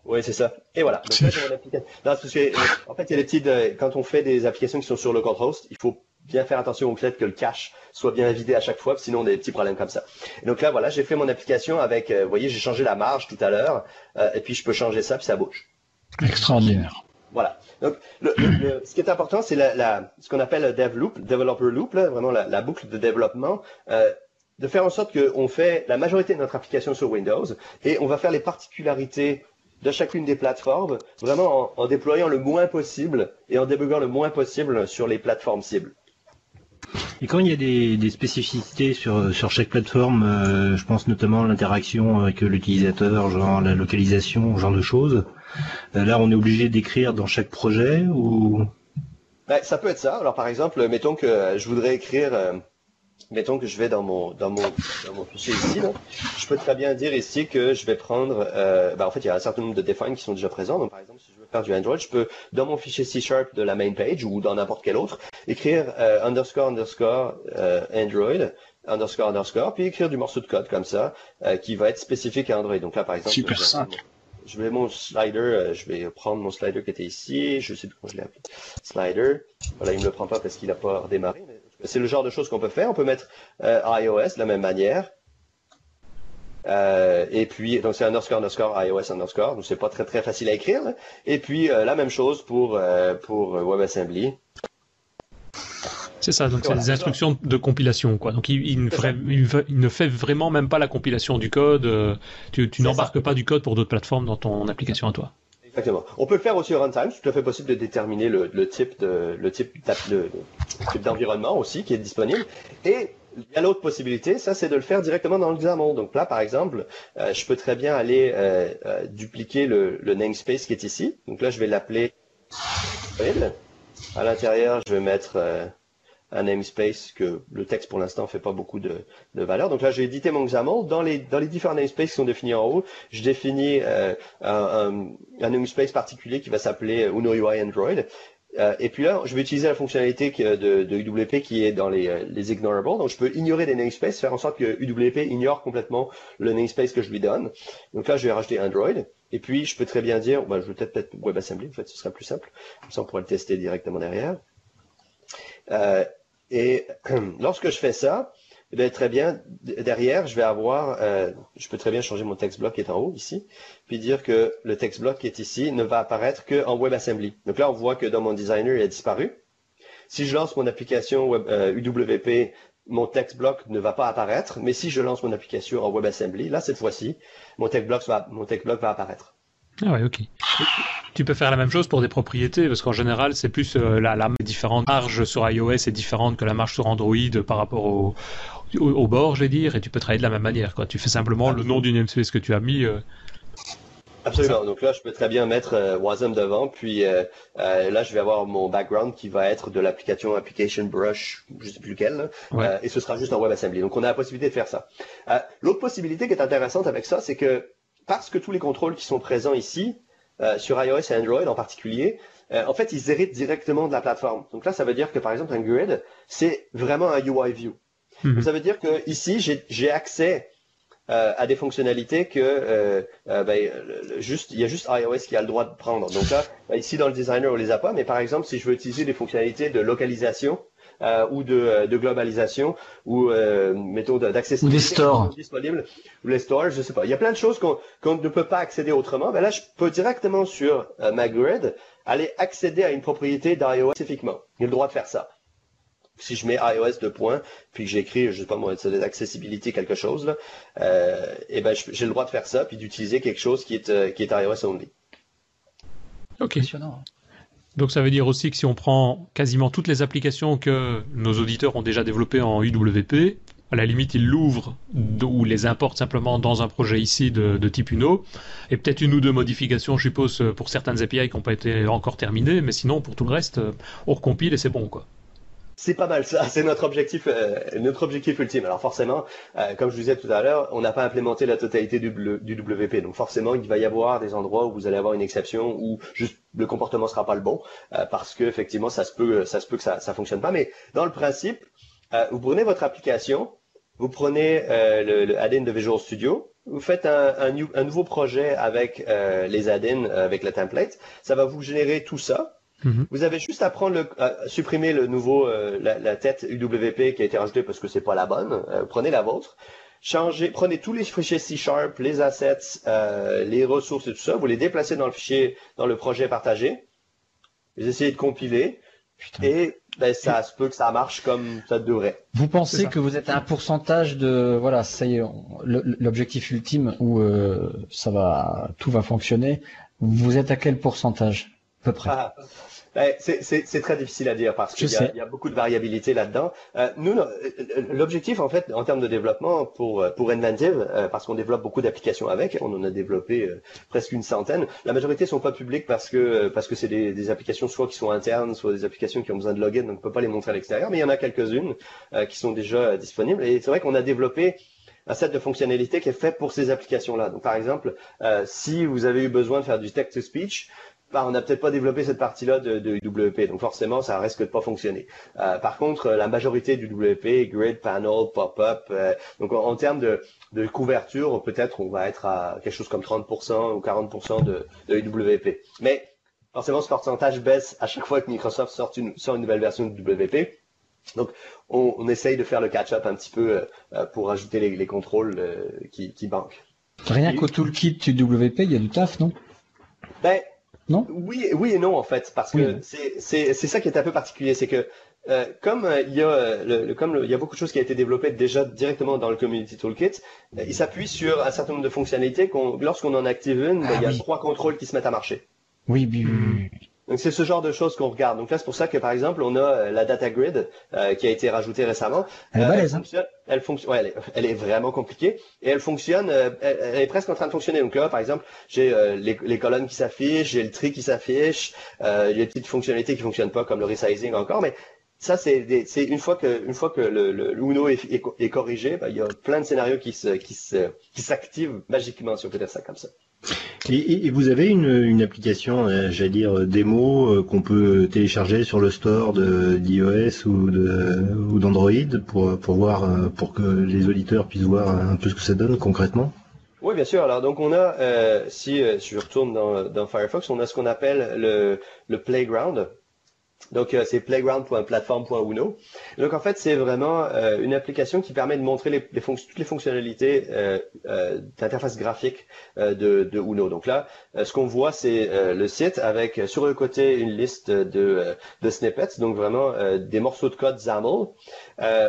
Oui, c'est ça. Et voilà. Donc là, j'ai mon application. Non, c'est parce que, euh, en fait, il y a des petites, quand on fait des applications qui sont sur localhost, il faut bien faire attention au fait que le cache soit bien vidé à chaque fois, sinon on a des petits problèmes comme ça. Et donc là, voilà, j'ai fait mon application avec, euh, vous voyez, j'ai changé la marge tout à l'heure, euh, et puis je peux changer ça, puis ça bouge. Extraordinaire. Voilà. Donc, le, le- le- ce qui est important, c'est la, la- ce qu'on appelle le dev loop, developer loop, là, vraiment la, la boucle de développement, euh, de faire en sorte qu'on fait la majorité de notre application sur Windows et on va faire les particularités de chacune des plateformes, vraiment en, en déployant le moins possible et en débuguant le moins possible sur les plateformes cibles. Et quand il y a des, spécificités sur, sur chaque plateforme, euh, je pense notamment à l'interaction avec l'utilisateur, genre la localisation, genre de choses, euh, là on est obligé d'écrire dans chaque projet ou? Ben, ça peut être ça. Alors par exemple, mettons que je voudrais écrire, euh, mettons que je vais dans mon dans mon fichier ici, je peux très bien dire ici que je vais prendre, ben, en fait il y a un certain nombre de defines qui sont déjà présents. Donc par exemple, faire du Android, je peux dans mon fichier C Sharp de la main page ou dans n'importe quel autre écrire euh, underscore underscore euh, Android underscore underscore puis écrire du morceau de code comme ça euh, qui va être spécifique à Android. Donc là par exemple, Super je vais- simple. je vais mon slider, je vais prendre mon slider qui était ici, je sais plus comment je l'ai appelé, slider. Voilà, il me le prend pas parce qu'il n'a pas redémarré. C'est le genre de choses qu'on peut faire. On peut mettre iOS de la même manière. Euh, et puis, donc c'est underscore underscore iOS underscore, donc c'est pas très très facile à écrire. Et puis euh, la même chose pour euh, pour WebAssembly. C'est ça, donc c'est des instructions de compilation, quoi. Donc il, il, ne fait vraiment même pas la compilation du code. tu, tu n'embarques pas du code pour d'autres plateformes dans ton application à toi. Exactement. On peut le faire aussi au runtime. C'est tout à fait possible de déterminer le, le type de le type d'environnement aussi qui est disponible. Et il y a l'autre possibilité, ça c'est de le faire directement dans le XAML. Donc là, par exemple, euh, je peux très bien aller euh, euh, dupliquer le, namespace qui est ici. Donc là, je vais l'appeler À l'intérieur, je vais mettre un namespace que le texte pour l'instant fait pas beaucoup de, valeur. Donc là, j'ai édité mon XAML. Dans les, différents namespaces qui sont définis en haut, je définis un, namespace particulier qui va s'appeler Uno UI Android. Euh, et puis là, je vais utiliser la fonctionnalité de, UWP qui est dans les, euh, les ignorables. Donc, je peux ignorer des namespaces, faire en sorte que UWP ignore complètement le namespace que je lui donne. Donc là, je vais rajouter Android. Et puis, je peux très bien dire, bah, je vais peut-être mettre WebAssembly, en fait, ce sera plus simple. Comme ça, on pourra le tester directement derrière. Euh, et lorsque je fais ça, eh très bien, derrière, je vais avoir, euh, je peux très bien changer mon text block qui est en haut ici, puis dire que le text block qui est ici ne va apparaître qu'en WebAssembly. Donc là, on voit que dans mon designer, il a disparu. Si je lance mon application UWP, euh, mon text block ne va pas apparaître, mais si je lance mon application en WebAssembly, là, cette fois-ci, mon text block va, text block va apparaître. Ah ouais, ok. Tu peux faire la même chose pour des propriétés, parce qu'en général, c'est plus euh, la, la différente marge sur iOS est différente que la marge sur Android par rapport au, au, bord, je vais dire, et tu peux travailler de la même manière. Quoi. Tu fais simplement le nom du namespace que tu as mis. Euh. Absolument. Donc là, je peux très bien mettre euh, Wasm devant, puis euh, euh, là, je vais avoir mon background qui va être de l'application Application Brush, je sais plus lequel, et ce sera juste en WebAssembly. Donc on a la possibilité de faire ça. L'autre possibilité qui est intéressante avec ça, c'est que parce que tous les contrôles qui sont présents ici, sur iOS et Android en particulier, en fait, ils héritent directement de la plateforme. Donc là, ça veut dire que par exemple, un grid, c'est vraiment un UI view. Mhm. Ça veut dire que ici, j'ai accès euh, à des fonctionnalités que euh, euh, ben, juste il y a juste iOS qui a le droit de prendre. Donc là, ben, ici dans le designer on les a pas, mais par exemple si je veux utiliser des fonctionnalités de localisation ou de, de, globalisation ou mettons d'accessibilité ou des stores disponibles ou les stores, je sais pas. Il y a plein de choses qu'on ne peut pas accéder autrement. Ben là, je peux directement sur ma grid aller accéder à une propriété d'iOS spécifiquement. Il a le droit de faire ça si je mets iOS de points, puis que j'écris, je sais pas moi, c'est l'accessibilité quelque chose, là, euh, et ben j'ai le droit de faire ça, puis d'utiliser quelque chose qui est, euh, qui est iOS only. Ok. Donc ça veut dire aussi que si on prend quasiment toutes les applications que nos auditeurs ont déjà développées en UWP, à la limite ils l'ouvrent ou les importent simplement dans un projet ici de, de type Uno, et peut-être une ou deux modifications, je suppose, pour certaines API qui n'ont pas été encore terminées, mais sinon pour tout le reste, on recompile et c'est bon quoi. C'est pas mal ça, c'est notre objectif, euh, notre objectif ultime. Alors forcément, euh, comme je vous disais tout à l'heure, on n'a pas implémenté la totalité du, du, WP, donc forcément il va y avoir des endroits où vous allez avoir une exception où juste le comportement sera pas le bon euh, parce que effectivement ça se peut, ça se peut que ça, ça fonctionne pas. Mais dans le principe, vous prenez votre application, vous prenez le, le add-in de Visual Studio, vous faites un, un, un nouveau projet avec les add-ins, avec la template, ça va vous générer tout ça. Mhm. Vous avez juste à prendre le, à supprimer le nouveau, euh, la, tête UWP qui a été rajoutée parce que c'est pas la bonne. Euh, prenez la vôtre. Changez, prenez tous les fichiers C Sharp, les assets, euh, les ressources et tout ça. Vous les déplacez dans le fichier, dans le projet partagé. Vous essayez de compiler. Et ben, ça se peut que ça marche comme ça devrait. Vous pensez que vous êtes à un pourcentage de voilà, ça y est, l'objectif ultime où ça va, tout va fonctionner. Vous êtes à quel pourcentage, à peu près? Ah, c'est très difficile à dire parce qu'il y, y, a beaucoup de variabilité là-dedans. Euh, nous, l'objectif en fait en termes de développement pour pour Inventive, euh, parce qu'on développe beaucoup d'applications avec, on en a développé euh, presque une centaine. La majorité sont pas publiques parce que parce que c'est des, des, applications soit qui sont internes, soit des applications qui ont besoin de login, donc on peut pas les montrer à l'extérieur. Mais il y en a quelques-unes qui sont déjà disponibles. Et c'est vrai qu'on a développé un set de fonctionnalités qui est fait pour ces applications-là. Donc, par exemple, si vous avez eu besoin de faire du text-to-speech, bah, on n'a peut-être pas développé cette partie-là de, de, WP, donc forcément, ça risque de pas fonctionner. Euh, par contre, la majorité du WP, grid, panel, pop-up, euh, donc en, termes de, de couverture, peut-être on va être à quelque chose comme 30% ou 40% de, de UWP. Mais forcément, ce pourcentage baisse à chaque fois que Microsoft sort une, sort une nouvelle version de WP. Donc, on, on essaye de faire le catch-up un petit peu euh, pour ajouter les, les contrôles euh, qui, qui manquent. Rien qu'au toolkit WP, il y a du taf, non? Ben, non? Oui, oui et non en fait, parce que c'est c'est ça qui est un peu particulier, c'est que euh, comme euh, il y a euh, le, comme il y a beaucoup de choses qui a été développées déjà directement dans le Community Toolkit, il s'appuie sur un certain nombre de fonctionnalités qu'on lorsqu'on en active une, ben, il y a ah trois contrôles qui se mettent à marcher. Oui, oui, oui. Donc c'est ce genre de choses qu'on regarde. Donc là c'est pour ça que par exemple on a euh, la data grid euh, qui a été rajoutée récemment. Elle, euh, elle fonctionne, elle fonctionne, ouais, elle, est, elle, est, vraiment compliquée et elle fonctionne, elle, elle, est presque en train de fonctionner. Donc là par exemple j'ai les, les, colonnes qui s'affichent, j'ai le tri qui s'affiche, il y a des petites fonctionnalités qui fonctionnent pas comme le resizing encore, mais ça c'est c'est une fois que une fois que le, le Uno est, est, est corrigé, ben, il y a plein de scénarios qui se qui se qui s'activent magiquement si on peut dire ça comme ça. Et, vous avez une, application, euh, j'allais dire euh, démo, euh, qu'on peut télécharger sur le store d'iOS ou d'Android pour voir pour que les auditeurs puissent voir un peu ce que ça donne concrètement? Oui, bien sûr. Alors donc on a, si, je retourne dans, Firefox, on a ce qu'on appelle le, le playground. Donc euh, c'est playground.platform.uno. Donc en fait c'est vraiment euh, une application qui permet de montrer les, les toutes les fonctionnalités euh, euh d'interface graphique de, de, Uno. Donc là ce qu'on voit c'est le site avec sur le côté une liste de, de snippets, donc vraiment des morceaux de code XAML.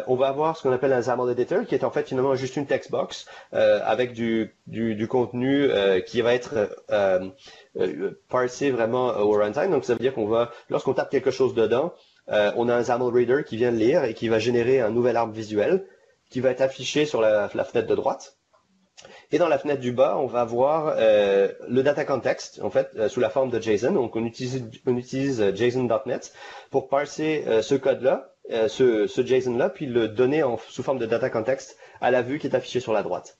on va avoir ce qu'on appelle un XAML editor qui est en fait finalement juste une text box avec du, du, du contenu qui va être euh, parser vraiment au runtime. Donc ça veut dire qu'on va, lorsqu'on tape quelque chose dedans, euh, on a un XAML Reader qui vient lire et qui va générer un nouvel arbre visuel qui va être affiché sur la, fenêtre de droite. Et dans la fenêtre du bas, on va voir euh, le data context, en fait, euh, sous la forme de JSON. Donc, on utilise, on utilise euh, JSON.NET pour parser ce code-là, ce, ce JSON-là, puis le donner en, sous forme de data context à la vue qui est affichée sur la droite.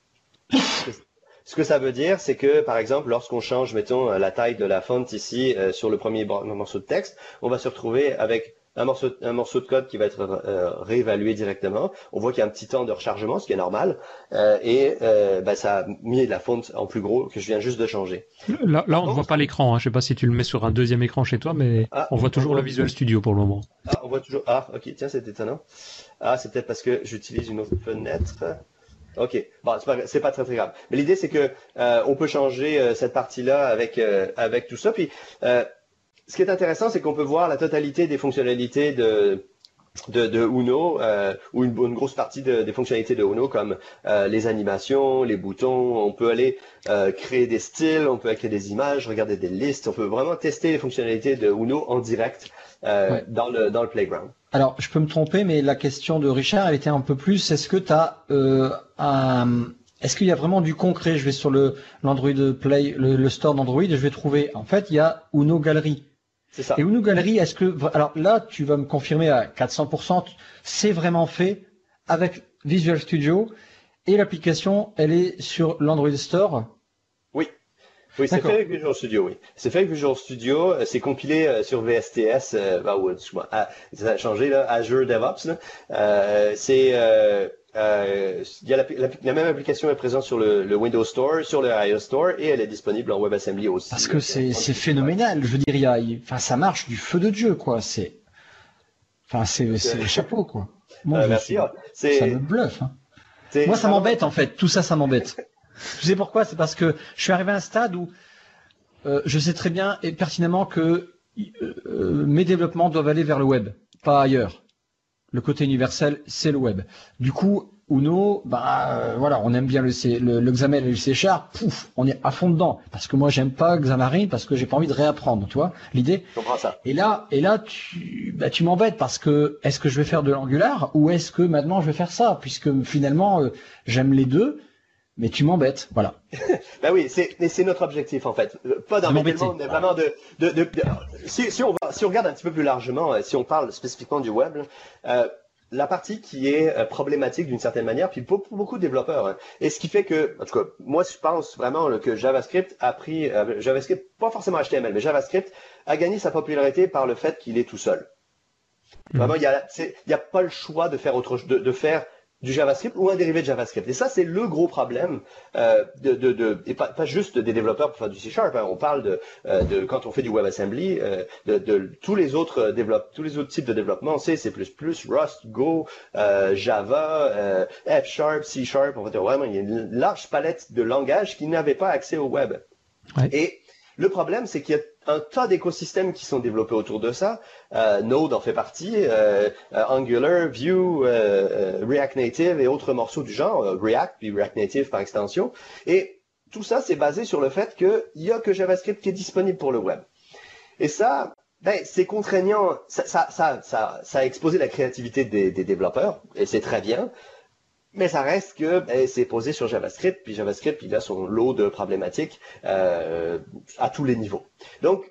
Ce que ça veut dire, c'est que, par exemple, lorsqu'on change, mettons, la taille de la font ici euh, sur le premier morceau de texte, on va se retrouver avec un morceau, un morceau de code qui va être euh, réévalué directement. On voit qu'il y a un petit temps de rechargement, ce qui est normal, euh, et bah, ça a mis la fonte en plus gros que je viens juste de changer. Là, là on ne voit pas l'écran. Hein. Je sais pas si tu le mets sur un deuxième écran chez toi, mais ah, on voit toujours le Visual Studio pour le moment. Ah, on voit toujours. Ah, ok. Tiens, c'est étonnant. Ah, c'est peut-être parce que j'utilise une autre fenêtre. Ok, bon, c'est pas, pas très très grave. Mais l'idée c'est que euh, on peut changer euh, cette partie-là avec euh, avec tout ça. Puis, ce qui est intéressant, c'est qu'on peut voir la totalité des fonctionnalités de de, de Uno ou une, une, grosse partie de, des fonctionnalités de Uno comme les animations, les boutons. On peut aller créer des styles, on peut créer des images, regarder des listes. On peut vraiment tester les fonctionnalités de Uno en direct dans le dans le playground. Alors, je peux me tromper, mais la question de Richard, elle était un peu plus, est-ce que tu as euh, un... Est-ce qu'il y a vraiment du concret? Je vais sur le l'Android Play, le, store d'Android, et je vais trouver. En fait, il y a Uno Gallery. C'est ça. Et Uno Gallery, est-ce que alors là, tu vas me confirmer à 400%, c'est vraiment fait avec Visual Studio et l'application, elle est sur l'Android Store. Oui, c'est fait avec Visual Studio, oui. C'est fait avec Visual Studio, euh, c'est compilé euh, sur VSTS, euh, bah, ou, ah, ça a changé, là, Azure DevOps. Euh, c'est, euh, y a la, la, même application est présente sur le, le, Windows Store, sur le iOS Store, et elle est disponible en WebAssembly aussi. Parce que c'est, c'est phénoménal, je veux dire, y a, enfin, ça marche du feu de Dieu, quoi. C'est, enfin, c'est, c'est le chapeau, quoi. Moi, merci. Suis... Ça me bluffe. Hein. Moi, ça m'embête, en fait. Tout ça, ça m'embête. Tu sais pourquoi C'est parce que je suis arrivé à un stade où euh, je sais très bien et pertinemment que euh, mes développements doivent aller vers le web, pas ailleurs. Le côté universel, c'est le web. Du coup, Uno, bah euh, voilà, on aime bien le, le, le XAML et le C Sharp, pouf, on est à fond dedans. Parce que moi, j'aime pas Xamarin parce que j'ai pas envie de réapprendre, tu vois, l'idée. ça. Et là, et là, tu, bah, tu m'embêtes parce que est-ce que je vais faire de l'Angular ou est-ce que maintenant je vais faire ça, puisque finalement, j'aime les deux mais tu m'embêtes, voilà. ben oui, c'est c'est notre objectif en fait, pas d'embêter mais vraiment de, de, de, si, si, on va si on regarde un petit peu plus largement, euh, si on parle spécifiquement du web, euh, la partie qui est euh, problématique d'une certaine manière, puis pour, beaucoup de développeurs, hein, et ce qui fait que, en tout cas, moi je pense vraiment que JavaScript a pris, euh, JavaScript, pas forcément HTML, mais JavaScript a gagné sa popularité par le fait qu'il est tout seul. Mmh. Vraiment, il y a, il y a pas le choix de faire autre, de, de faire du JavaScript ou un dérivé de JavaScript. Et ça, c'est le gros problème euh, de, de, de, et pas, pas, juste des développeurs pour faire du C Sharp. Hein. On parle de, euh, de quand on fait du WebAssembly, euh, de, de, tous les autres développeurs, tous les autres types de développement, C, C++, Rust, Go, euh, Java, euh, F Sharp, C Sharp. On va dire vraiment, il y a une large palette de langages qui n'avaient pas accès au web. Ouais. Et le problème, c'est qu'il y a un tas d'écosystèmes qui sont développés autour de ça. Euh, Node en fait partie, euh, euh, Angular, Vue, React Native et autres morceaux du genre, React puis React Native par extension. Et tout ça, c'est basé sur le fait qu'il n'y a que JavaScript qui est disponible pour le web. Et ça, ben, c'est contraignant. Ça, ça, ça, ça, a exposé la créativité des développeurs, et c'est très bien. Mais ça reste que ben, c'est posé sur JavaScript, puis JavaScript il a son lot de problématiques euh, à tous les niveaux. Donc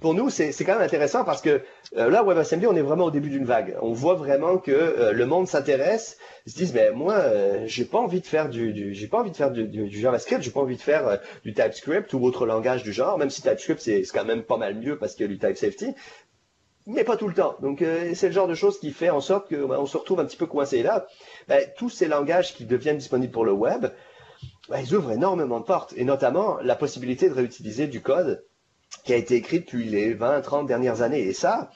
pour nous, c'est quand même intéressant parce que euh, là, WebAssembly, on est vraiment au début d'une vague. On voit vraiment que euh, le monde s'intéresse. Se disent, mais moi, euh, j'ai pas envie de faire du, du j'ai pas envie de faire du, JavaScript, j'ai pas envie de faire du TypeScript ou autre langage du genre. Même si TypeScript c'est quand même pas mal mieux parce qu'il y a du type safety, mais pas tout le temps. Donc c'est le genre de choses qui fait en sorte que ben, on se retrouve un petit peu coincé là. Ben, tous ces langages qui deviennent disponibles pour le web, ben, ils ouvrent énormément de portes, et notamment la possibilité de réutiliser du code qui a été écrit depuis les 20, 30 dernières années. Et ça,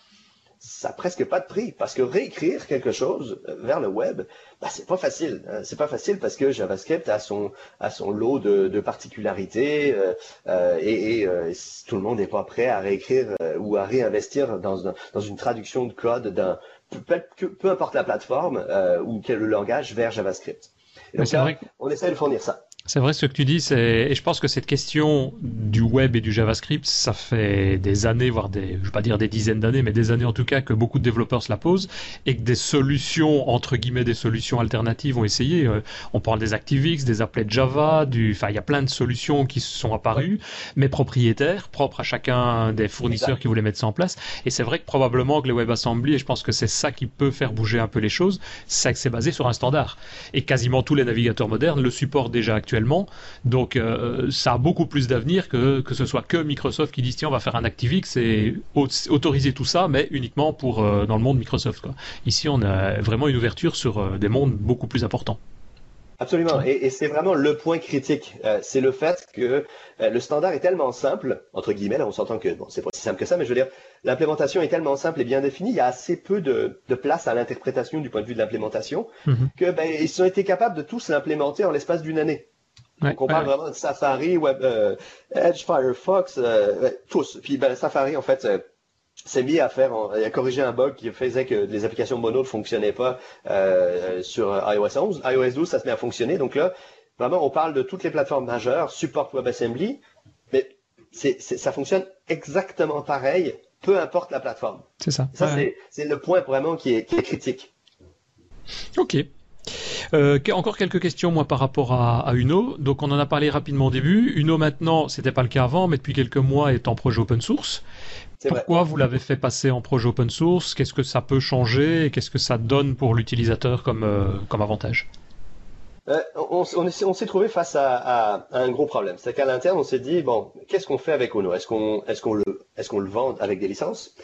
ça n'a presque pas de prix, parce que réécrire quelque chose vers le web, ben, c'est pas facile. Hein. C'est pas facile parce que JavaScript a son, a son lot de, de particularités euh, euh, et, et euh, tout le monde n'est pas prêt à réécrire euh, ou à réinvestir dans, dans une traduction de code d'un peu, peu, importe la plateforme euh, ou quel le langage vers JavaScript. Et donc là, on essaie de fournir ça. C'est vrai ce que tu dis, c'est et je pense que cette question du web et du JavaScript, ça fait des années, voire des, je vais pas dire des dizaines d'années, mais des années en tout cas que beaucoup de développeurs se la posent et que des solutions entre guillemets des solutions alternatives ont essayé. Euh, on parle des ActiveX, des applets Java, du, enfin il y a plein de solutions qui se sont apparues, mais propriétaires, propres à chacun des fournisseurs qui voulaient mettre ça en place. Et c'est vrai que probablement que les WebAssembly, et je pense que c'est ça qui peut faire bouger un peu les choses, c'est que c'est basé sur un standard. Et quasiment tous les navigateurs modernes le supportent déjà actuellement actuellement. Donc euh, ça a beaucoup plus d'avenir que que ce soit que Microsoft qui dise tiens on va faire un ActiveX et autoriser tout ça, mais uniquement pour euh, dans le monde Microsoft. Quoi. Ici on a vraiment une ouverture sur euh, des mondes beaucoup plus importants. Absolument. Et, et c'est vraiment le point critique. Euh, c'est le fait que euh, le standard est tellement simple, entre guillemets, là on s'entend que bon, c'est pas si simple que ça, mais je veux dire, l'implémentation est tellement simple et bien définie, il y a assez peu de, de place à l'interprétation du point de vue de l'implémentation, mm -hmm. que ben, ils ont été capables de tous l'implémenter en l'espace d'une année. Ouais, Donc on parle ouais. vraiment de Safari, Web, euh, Edge, Firefox, euh, tous. Puis ben, Safari, en fait, euh, s'est mis à faire, à corriger un bug qui faisait que les applications mono ne fonctionnaient pas euh, sur iOS 11. iOS 12, ça se met à fonctionner. Donc là, vraiment, on parle de toutes les plateformes majeures, support WebAssembly, mais c'est, ça fonctionne exactement pareil, peu importe la plateforme. C'est ça. Ça, ouais. c'est, le point vraiment qui est, qui est critique. Ok. Euh, encore quelques questions moi par rapport à, à, Uno. Donc on en a parlé rapidement au début. Uno maintenant, c'était pas le cas avant, mais depuis quelques mois est en projet open source. Pourquoi vrai. vous l'avez fait passer en projet open source? Qu'est-ce que ça peut changer? Et qu'est-ce que ça donne pour l'utilisateur comme, euh, comme avantage? Euh, on, on, on s'est trouvé face à, à, à, un gros problème. C'est qu'à l'interne, on s'est dit bon, qu'est-ce qu'on fait avec Uno? Est-ce qu'on est-ce qu'on le est-ce qu'on le vend avec des licences?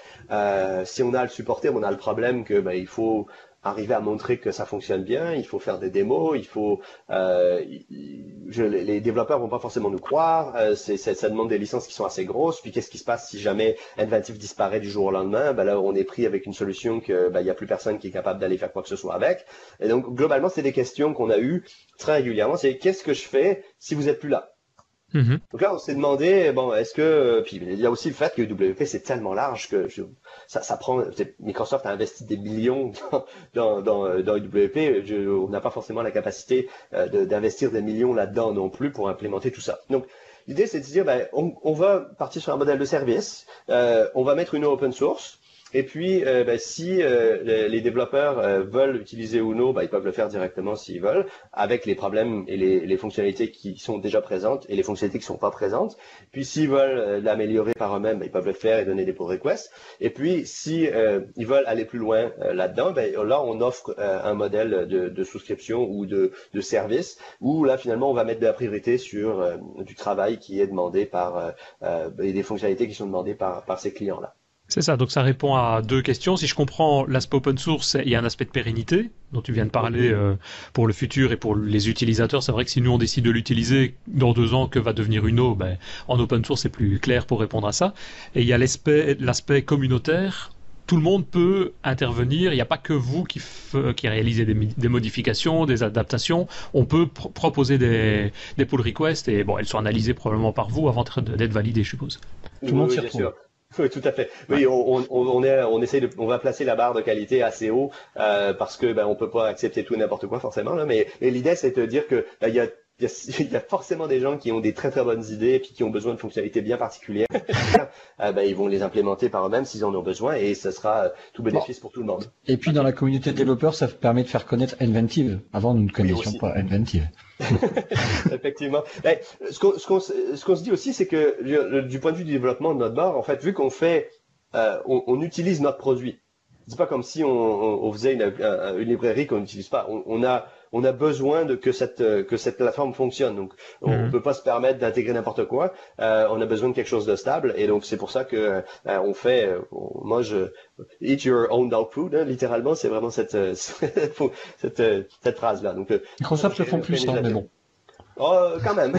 Si on a à le supporter, on a le problème que ben, il faut arriver à montrer que ça fonctionne bien, il faut faire des démos, il faut, euh, les développeurs vont pas forcément nous croire, euh, c'est, ça demande des licences qui sont assez grosses. Puis qu'est-ce qui se passe si jamais Inventive disparaît du jour au lendemain? Ben là, on est pris avec une solution que ben, y a plus personne qui est capable d'aller faire quoi que ce soit avec. Et donc globalement, c'est des questions qu'on a eues très régulièrement. C'est qu'est-ce que je fais si vous êtes plus là? Donc là, on s'est demandé, bon, est-ce que, puis il y a aussi le fait que WP c'est tellement large que je, ça, ça prend, Microsoft a investi des millions dans, dans, dans WP, je, on n'a pas forcément la capacité euh, d'investir des millions là-dedans non plus pour implémenter tout ça. Donc l'idée c'est de dire, ben, on, on, va partir sur un modèle de service, euh, on va mettre une open source, et puis, euh, ben, si euh, les développeurs euh, veulent utiliser Uno, ben, ils peuvent le faire directement s'ils veulent, avec les problèmes et les, les, fonctionnalités qui sont déjà présentes et les fonctionnalités qui sont pas présentes. Puis, s'ils veulent l'améliorer par eux-mêmes, ben, ils peuvent le faire et donner des pull requests. Et puis, si ils veulent aller plus loin là-dedans, ben, là, on offre un modèle de, de, souscription ou de, de, service où là, finalement, on va mettre de la priorité sur du travail qui est demandé par et des fonctionnalités qui sont demandées par, par ces clients-là. C'est ça, donc ça répond à deux questions. Si je comprends l'aspect open source, il y a un aspect de pérennité dont tu viens de parler euh, pour le futur et pour les utilisateurs. C'est vrai que si nous on décide de l'utiliser dans deux ans, que va devenir Uno ben, En open source, c'est plus clair pour répondre à ça. Et il y a l'aspect communautaire tout le monde peut intervenir. Il n'y a pas que vous qui, qui réalisez des, modifications, des adaptations. On peut proposer des, des, pull requests et bon, elles sont analysées probablement par vous avant d'être validées, je suppose. Tout le monde s'y retrouve. Oui, tout à fait. Oui, on, on, est, on essaie de, on va placer la barre de qualité assez haut euh, parce que ben, on peut pas accepter tout et n'importe quoi forcément là. Mais, l'idée c'est de dire que ben, il y a il y, a, forcément des gens qui ont des très très bonnes idées et puis qui ont besoin de fonctionnalités bien particulières. euh, ben, ils vont les implémenter par eux-mêmes s'ils en ont besoin et ce sera euh, tout bénéfice pour tout le monde. Et puis dans la communauté de développeurs, ça permet de faire connaître Inventive. Avant, nous ne connaissions pas Inventive. Effectivement. Ce qu'on se dit aussi, c'est que du point de vue du développement de notre bar, en fait, vu qu'on fait, euh, on, on, utilise notre produit. C'est pas comme si on, on faisait une, une librairie qu'on n'utilise pas. On, on a on a besoin de que cette euh, que cette plateforme fonctionne. Donc on ne mhm. peut pas se permettre d'intégrer n'importe quoi. Euh, on a besoin de quelque chose de stable et donc c'est pour ça que euh, on fait. moi je eat your own dog food. Hein, littéralement c'est vraiment cette cette, cette, phrase là. Donc Microsoft le font plus, hein, mais bon. Oh, quand même.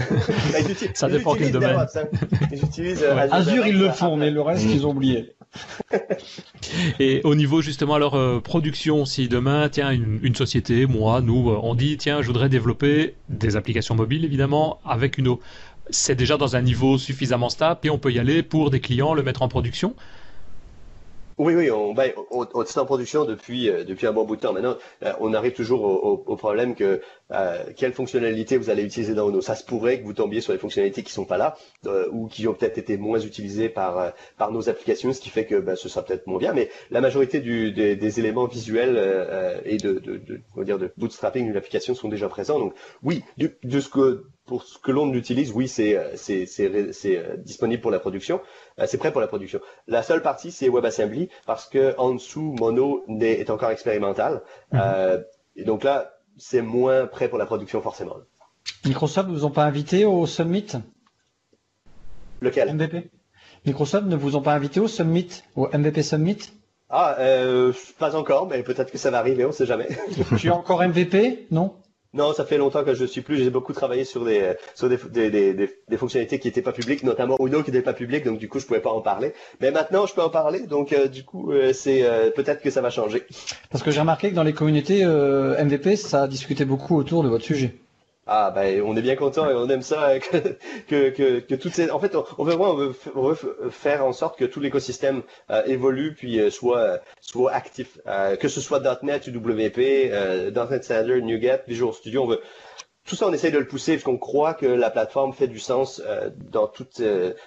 ça dépend quel domaine. Hein. Azure, ils le font, mais le reste, ils ont oublié. Et au niveau justement alors euh, production, si demain tiens une, société, moi, nous, euh, on dit tiens je voudrais développer des applications mobiles évidemment avec une eau, c'est déjà dans un niveau suffisamment stable et on peut y aller pour des clients le mettre en production. Oui, oui, on, ben, on, on, est en production depuis euh, depuis un bon bout de temps. Maintenant, euh, on arrive toujours au, au, problème que euh, quelle fonctionnalité vous allez utiliser dans Ono. Ça se pourrait que vous tombiez sur des fonctionnalités qui sont pas là euh, ou qui ont peut-être été moins utilisées par par nos applications, ce qui fait que ben, ce sera peut-être moins bien. Mais la majorité du, des, des, éléments visuels et de, de, de, on va dire de bootstrapping d'une application sont déjà présents. Donc oui, de, de ce que pour ce que l'on utilise, oui, c'est c'est c'est disponible pour la production. Euh, c'est prêt pour la production. La seule partie, c'est WebAssembly, parce que en dessous, Mono est, encore expérimental. Mhm. Euh, et donc là, c'est moins prêt pour la production forcément. Microsoft ne vous ont pas invité au Summit? Lequel? MVP. Microsoft ne vous ont pas invité au Summit, au MVP Summit? Ah, euh, pas encore, mais peut-être que ça va arriver, on ne sait jamais. tu es encore MVP, non? Non, ça fait longtemps que je suis plus. J'ai beaucoup travaillé sur des sur des, des, des, fonctionnalités qui n'étaient pas publiques, notamment Uno qui n'était pas public, donc du coup je pouvais pas en parler. Mais maintenant je peux en parler, donc euh, du coup euh, c'est euh, peut-être que ça va changer. Parce que j'ai remarqué que dans les communautés MVP, ça discutait beaucoup autour de votre sujet. Ah ben on est bien content et on aime ça que que, que, que toutes ces en fait on, veut vraiment on veut, faire en sorte que tout l'écosystème euh, évolue puis euh, soit soit actif euh, que ce soit .NET ou WP .NET Standard NuGet Visual Studio on veut tout ça on essaie de le pousser parce qu'on croit que la plateforme fait du sens dans toute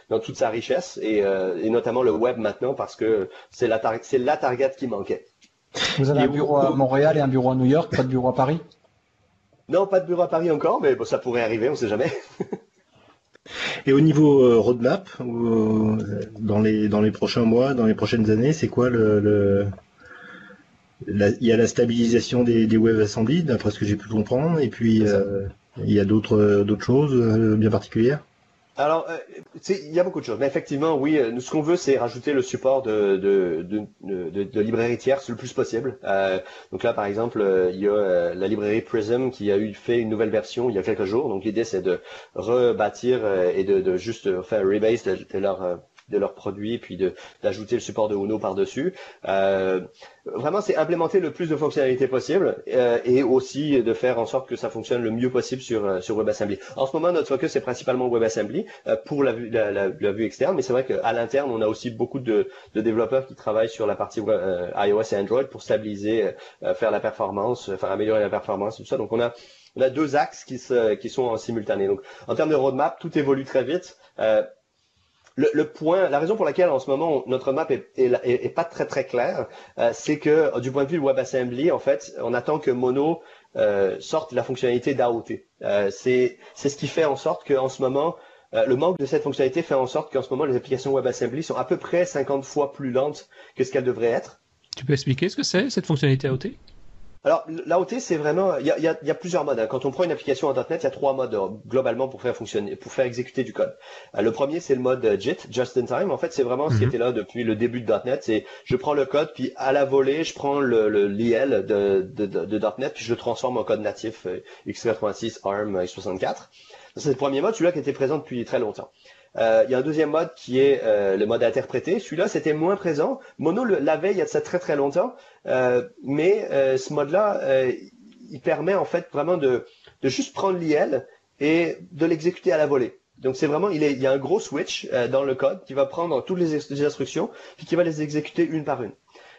dans toute sa richesse et, et notamment le web maintenant parce que c'est la c'est la target qui manquait. Vous avez un bureau à Montréal et un bureau à New York, pas de bureau à Paris? Non, pas de bureau à Paris encore, mais bon, ça pourrait arriver, on ne sait jamais. Et au niveau euh, roadmap, euh, dans les dans les prochains mois, dans les prochaines années, c'est quoi le, il y a la stabilisation des, des WebAssembly, d'après ce que j'ai pu comprendre, et puis euh, il y a d'autres d'autres choses bien particulières? Alors, euh, il y a beaucoup de choses, mais effectivement, oui, euh, ce qu'on veut, c'est rajouter le support de, de, de, de, de librairies tierces le plus possible. Euh, donc là, par exemple, euh, il y a la librairie Prism qui a eu fait une nouvelle version il y a quelques jours. Donc l'idée, c'est de rebâtir et de, de juste faire un rebase de, leur de leurs produits, puis d'ajouter le support de Uno par-dessus. Euh, vraiment, c'est implémenter le plus de fonctionnalités possible euh, et aussi de faire en sorte que ça fonctionne le mieux possible sur euh, sur WebAssembly. En ce moment, notre focus est principalement WebAssembly euh, pour la vue la, la, vue externe, mais c'est vrai qu'à l'interne, on a aussi beaucoup de, de, développeurs qui travaillent sur la partie euh, iOS et Android pour stabiliser, faire la performance, faire améliorer la performance tout ça. Donc on a on a deux axes qui, se, qui sont en simultané. Donc, en termes de roadmap, tout évolue très vite. Euh, le, point, la raison pour laquelle en ce moment notre map est, pas très très claire, euh, c'est que du point de vue WebAssembly, en fait, on attend que Mono euh, sorte la fonctionnalité d'AOT. Euh, c'est ce qui fait en sorte qu'en ce moment euh, le manque de cette fonctionnalité fait en sorte qu'en ce moment les applications WebAssembly sont à peu près 50 fois plus lentes que ce qu'elles devraient être. Tu peux expliquer ce que c'est cette fonctionnalité AOT Alors, l'AOT, c'est vraiment, il y a, y, a, y a, plusieurs modes. Hein. Quand on prend une application en .NET, il y a trois modes euh, globalement pour faire fonctionner, pour faire exécuter du code. Euh, le premier, c'est le mode euh, JIT, Just in Time. En fait, c'est vraiment ce qui mhm. était là depuis le début de .NET. C'est, je prends le code, puis à la volée, je prends le, le l'IL de, de, de, de, .NET, puis je le transforme en code natif x86, ARM, x64. C'est le premier mode, celui-là qui était présent depuis très longtemps. Euh, il y a un deuxième mode qui est euh, le mode interprété. Celui-là, c'était moins présent. Mono l'avait il y a de ça très très longtemps, euh, mais ce mode-là, il permet en fait vraiment de, de juste prendre l'IL et de l'exécuter à la volée. Donc c'est vraiment, il, est, il, y a un gros switch dans le code qui va prendre toutes les, instructions puis qui va les exécuter une par une.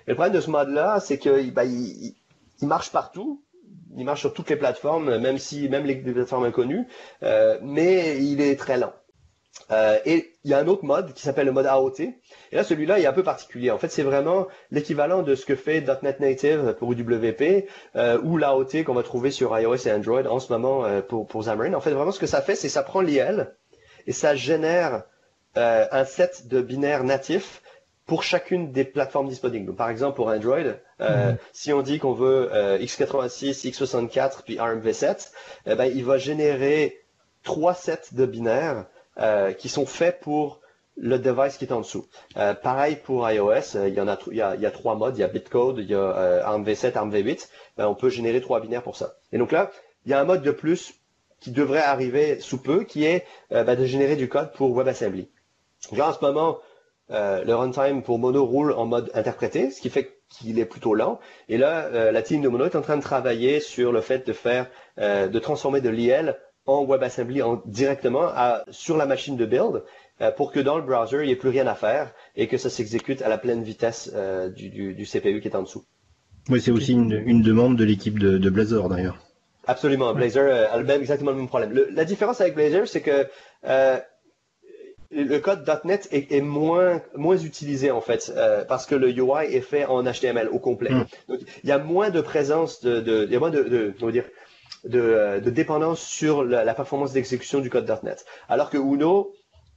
Et le problème de ce mode-là, c'est que bah, il, il, marche partout, il marche sur toutes les plateformes, même si même les, plateformes inconnues, mais il est très lent. Euh, et il y a un autre mode qui s'appelle le mode AOT. Et là, celui-là est un peu particulier. En fait, c'est vraiment l'équivalent de ce que fait .NET Native pour UWP euh, ou l'AOT qu'on va trouver sur iOS et Android en ce moment euh, pour, pour Xamarin. En fait, vraiment, ce que ça fait, c'est ça prend l'IL et ça génère un set de binaires natifs pour chacune des plateformes disponibles. par exemple, pour Android, euh, mhm. si on dit qu'on veut x86, x64 puis ARMv7, eh ben, il va générer trois sets de binaires euh, qui sont faits pour le device qui est en dessous. Euh, pareil pour iOS, euh, il y en a, trois modes, il y a Bitcode, il y a ARMv7, ARMv8. Ben, on peut générer trois binaires pour ça. Et donc là, il y a un mode de plus qui devrait arriver sous peu, qui est ben, de générer du code pour WebAssembly. Là, en ce moment, le runtime pour Mono roule en mode interprété, ce qui fait qu'il est plutôt lent. Et là, la team de Mono est en train de travailler sur le fait de faire, de transformer de l'IL en WebAssembly en, directement à, sur la machine de build euh, pour que dans le browser, il n'y ait plus rien à faire et que ça s'exécute à la pleine vitesse euh, du, du, du, CPU qui est en dessous. Oui, c'est aussi une, une, demande de l'équipe de, de, Blazor d'ailleurs. Absolument, Blazor euh, a le même, exactement le même problème. Le, la différence avec Blazor, c'est que le code .NET est, est, moins moins utilisé en fait euh, parce que le UI est fait en HTML au complet. Mm. Donc il y a moins de présence de, de il y a moins de, de dire de, de dépendance sur la, la performance d'exécution du code .NET. Alors que Uno,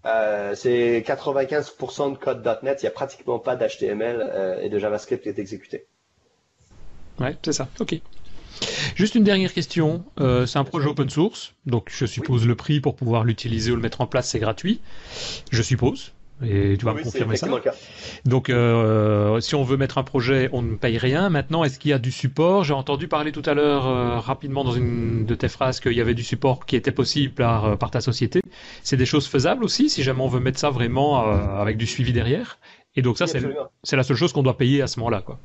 euh, c'est 95% de code .NET, il n'y a pratiquement pas d'HTML euh, et de JavaScript qui est exécuté. Ouais, c'est ça. Ok. Juste une dernière question. Euh, c'est un projet open source, donc je suppose le prix pour pouvoir l'utiliser ou le mettre en place, c'est gratuit. Je suppose. Et tu vas me confirmer ça. Donc, euh, si on veut mettre un projet, on ne paye rien. Maintenant, est-ce qu'il y a du support? J'ai entendu parler tout à l'heure euh, rapidement dans une de tes phrases qu'il y avait du support qui était possible par, euh, par ta société. C'est des choses faisables aussi, si jamais on veut mettre ça vraiment euh, avec du suivi derrière? Et donc ça, c'est la seule chose qu'on doit payer à ce moment-là, quoi.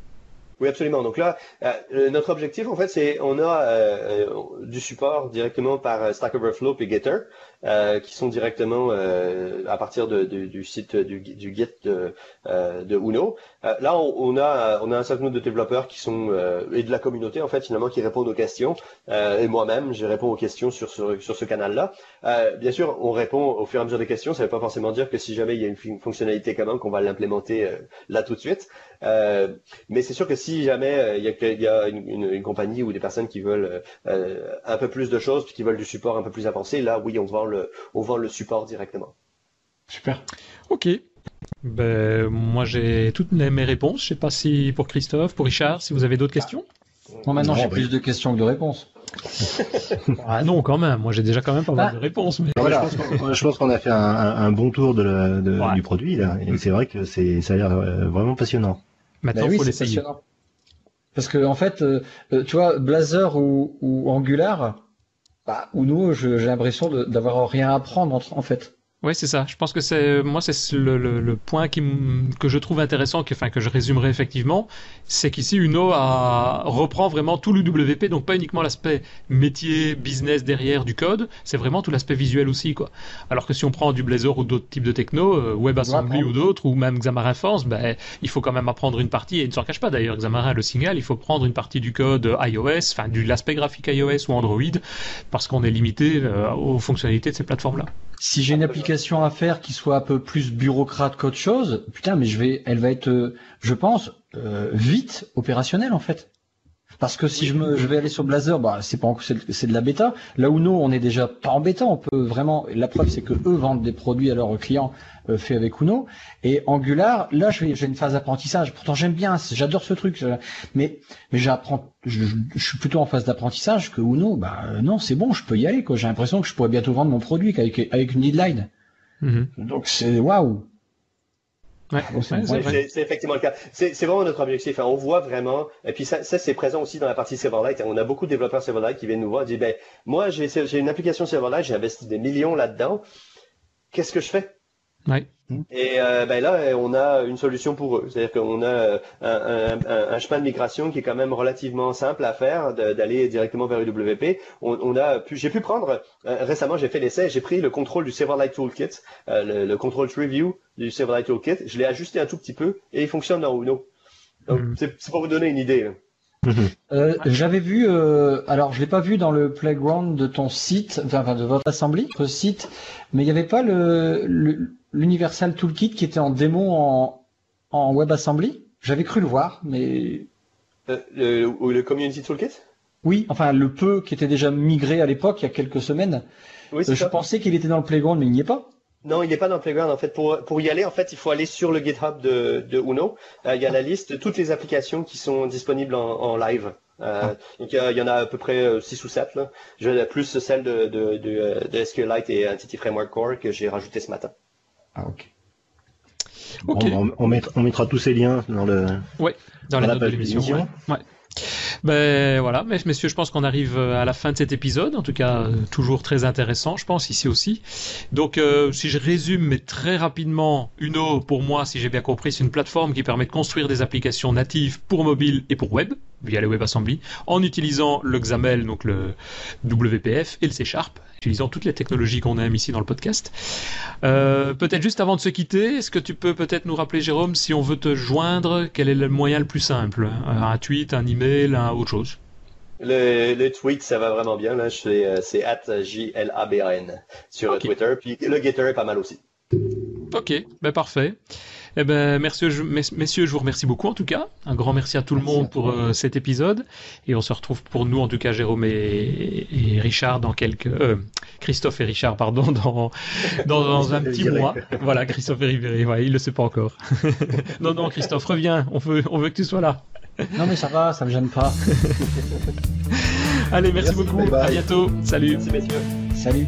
Oui, absolument. Donc là, euh, notre objectif, en fait, c'est on a euh, du support directement par Stack Overflow et Getter. Euh, qui sont directement euh, à partir de, de, du site du, du Git de, euh, de Uno. là, on, on, a on a un certain nombre de développeurs qui sont et de la communauté en fait finalement qui répondent aux questions. et moi-même, je réponds aux questions sur ce, sur ce canal-là. bien sûr, on répond au fur et à mesure des questions. Ça ne veut pas forcément dire que si jamais il y a une fonctionnalité même qu'on va l'implémenter là tout de suite. mais c'est sûr que si jamais il y a, y a une, une, compagnie ou des personnes qui veulent un peu plus de choses, qui veulent du support un peu plus avancé, là oui, on va le, on vend le support directement. Super. Ok. Ben, moi, j'ai toutes mes réponses. Je sais pas si pour Christophe, pour Richard, si vous avez d'autres questions. Bon, maintenant, j'ai plus de questions que de réponses. ah non, quand même. Moi, j'ai déjà quand même pas mal ah. de réponses. Mais... Voilà. Je pense qu'on a fait un, un, bon tour de, la, de ouais. du produit là, et c'est vrai que c'est ça a l'air euh, vraiment passionnant. Maintenant, il bah oui, faut l'essayer. Parce que en fait, euh, euh, tu vois, Blazor ou, ou Angular, bah, ou nous, j'ai l'impression d'avoir rien à apprendre en fait. Oui, c'est ça. Je pense que c'est moi c'est le, le, le, point qui que je trouve intéressant, que, enfin que je résumerai effectivement, c'est qu'ici Uno a, reprend vraiment tout le WP, donc pas uniquement l'aspect métier, business derrière du code, c'est vraiment tout l'aspect visuel aussi quoi. Alors que si on prend du Blazor ou d'autres types de techno, euh, WebAssembly ou d'autres, ou même Xamarin Force, ben il faut quand même apprendre une partie et il ne s'en cache pas d'ailleurs. Xamarin le signal, il faut prendre une partie du code iOS, enfin du l'aspect graphique iOS ou Android, parce qu'on est limité euh, aux fonctionnalités de ces plateformes là. Si j'ai une application à faire qui soit un peu plus bureaucrate qu'autre chose, putain, mais je vais, elle va être, euh, je pense, euh, vite opérationnelle en fait. Parce que si je, me, je vais aller sur Blazor, bah, c'est pas c'est de la bêta. Là où nous, on est déjà pas en bêta, on peut vraiment. La preuve, c'est que eux vendent des produits à leurs clients euh, faits avec Uno. Et Angular, là, j'ai une phase d'apprentissage. Pourtant, j'aime bien, j'adore ce truc. Mais, mais j'apprends. Je, suis plutôt en phase d'apprentissage que Uno. Bah non, c'est bon, je peux y aller. J'ai l'impression que je pourrais bientôt vendre mon produit avec, avec une deadline. Mm-hmm. Donc c'est waouh. Ouais, c'est effectivement le cas. C'est vraiment notre objectif. Hein. On voit vraiment, et puis ça, ça c'est présent aussi dans la partie Silverlight. On a beaucoup de développeurs Silverlight qui viennent nous voir et disent, ben, moi, j'ai une application Silverlight, j'ai investi des millions là-dedans. Qu'est-ce que je fais? Ouais. Et euh, ben là, on a une solution pour eux. C'est-à-dire qu'on a un, un, un, chemin de migration qui est quand même relativement simple à faire, d'aller directement vers UWP. On, on a pu, j'ai pu prendre euh, récemment, j'ai fait l'essai, j'ai pris le contrôle du Silverlight Toolkit, euh, le, le control review du Silverlight Toolkit. Je l'ai ajusté un tout petit peu et il fonctionne dans Uno. Donc mm. c'est pour vous donner une idée. Euh, J'avais vu, euh, alors je l'ai pas vu dans le playground de ton site, enfin de votre assembly, votre site, mais il n'y avait pas le, le l'Universal Toolkit qui était en démo en, en WebAssembly. J'avais cru le voir, mais... Euh, le, le Community Toolkit? Oui, enfin le peu qui était déjà migré à l'époque, il y a quelques semaines. Oui, euh, je pensais qu'il était dans le Playground, mais il n'y est pas. Non, il n'est pas dans le Playground. En fait, pour, pour y aller, en fait, il faut aller sur le GitHub de, de Uno. Euh, il y a la liste de toutes les applications qui sont disponibles en, en live. Euh, ah. Donc il y, en a à peu près 6 ou 7 là. Je, plus celle de, de, de, de SQLite et Entity Framework Core que j'ai rajouté ce matin. Ah, ok. On, on, mettra, tous ces liens dans le. Ouais, dans, la, note de l'émission. Ouais. Ben voilà, messieurs, je pense qu'on arrive à la fin de cet épisode. En tout cas, euh, toujours très intéressant, je pense, ici aussi. Donc, euh, si je résume, mais très rapidement, Uno, pour moi, si j'ai bien compris, c'est une plateforme qui permet de construire des applications natives pour mobile et pour web, via le WebAssembly, en utilisant le XAML, donc le WPF, et le C Sharp, utilisant toutes les technologies qu'on aime ici dans le podcast. Euh, peut-être juste avant de se quitter, est-ce que tu peux peut-être nous rappeler, Jérôme, si on veut te joindre, quel est le moyen le plus simple? Un tweet, un email, un autre chose? Le, tweet, ça va vraiment bien. Là, c'est euh, at J-L-A-B-A-N sur Twitter. Puis le Getter est pas mal aussi. Ok, ben parfait. Eh ben, merci, messieurs, je vous remercie beaucoup en tout cas. Un grand merci à tout le monde pour euh, cet épisode. Et on se retrouve pour nous, en tout cas, Jérôme et, Richard, dans quelques. Euh, Christophe et Richard, pardon, dans, dans, un petit mois. Voilà, Christophe et Ribéry, ouais, il le sait pas encore. non, non, Christophe, reviens, on veut, on veut que tu sois là. Non, mais ça va, ça me gêne pas. Allez, merci, beaucoup. À bientôt. Salut. Merci, messieurs. Salut.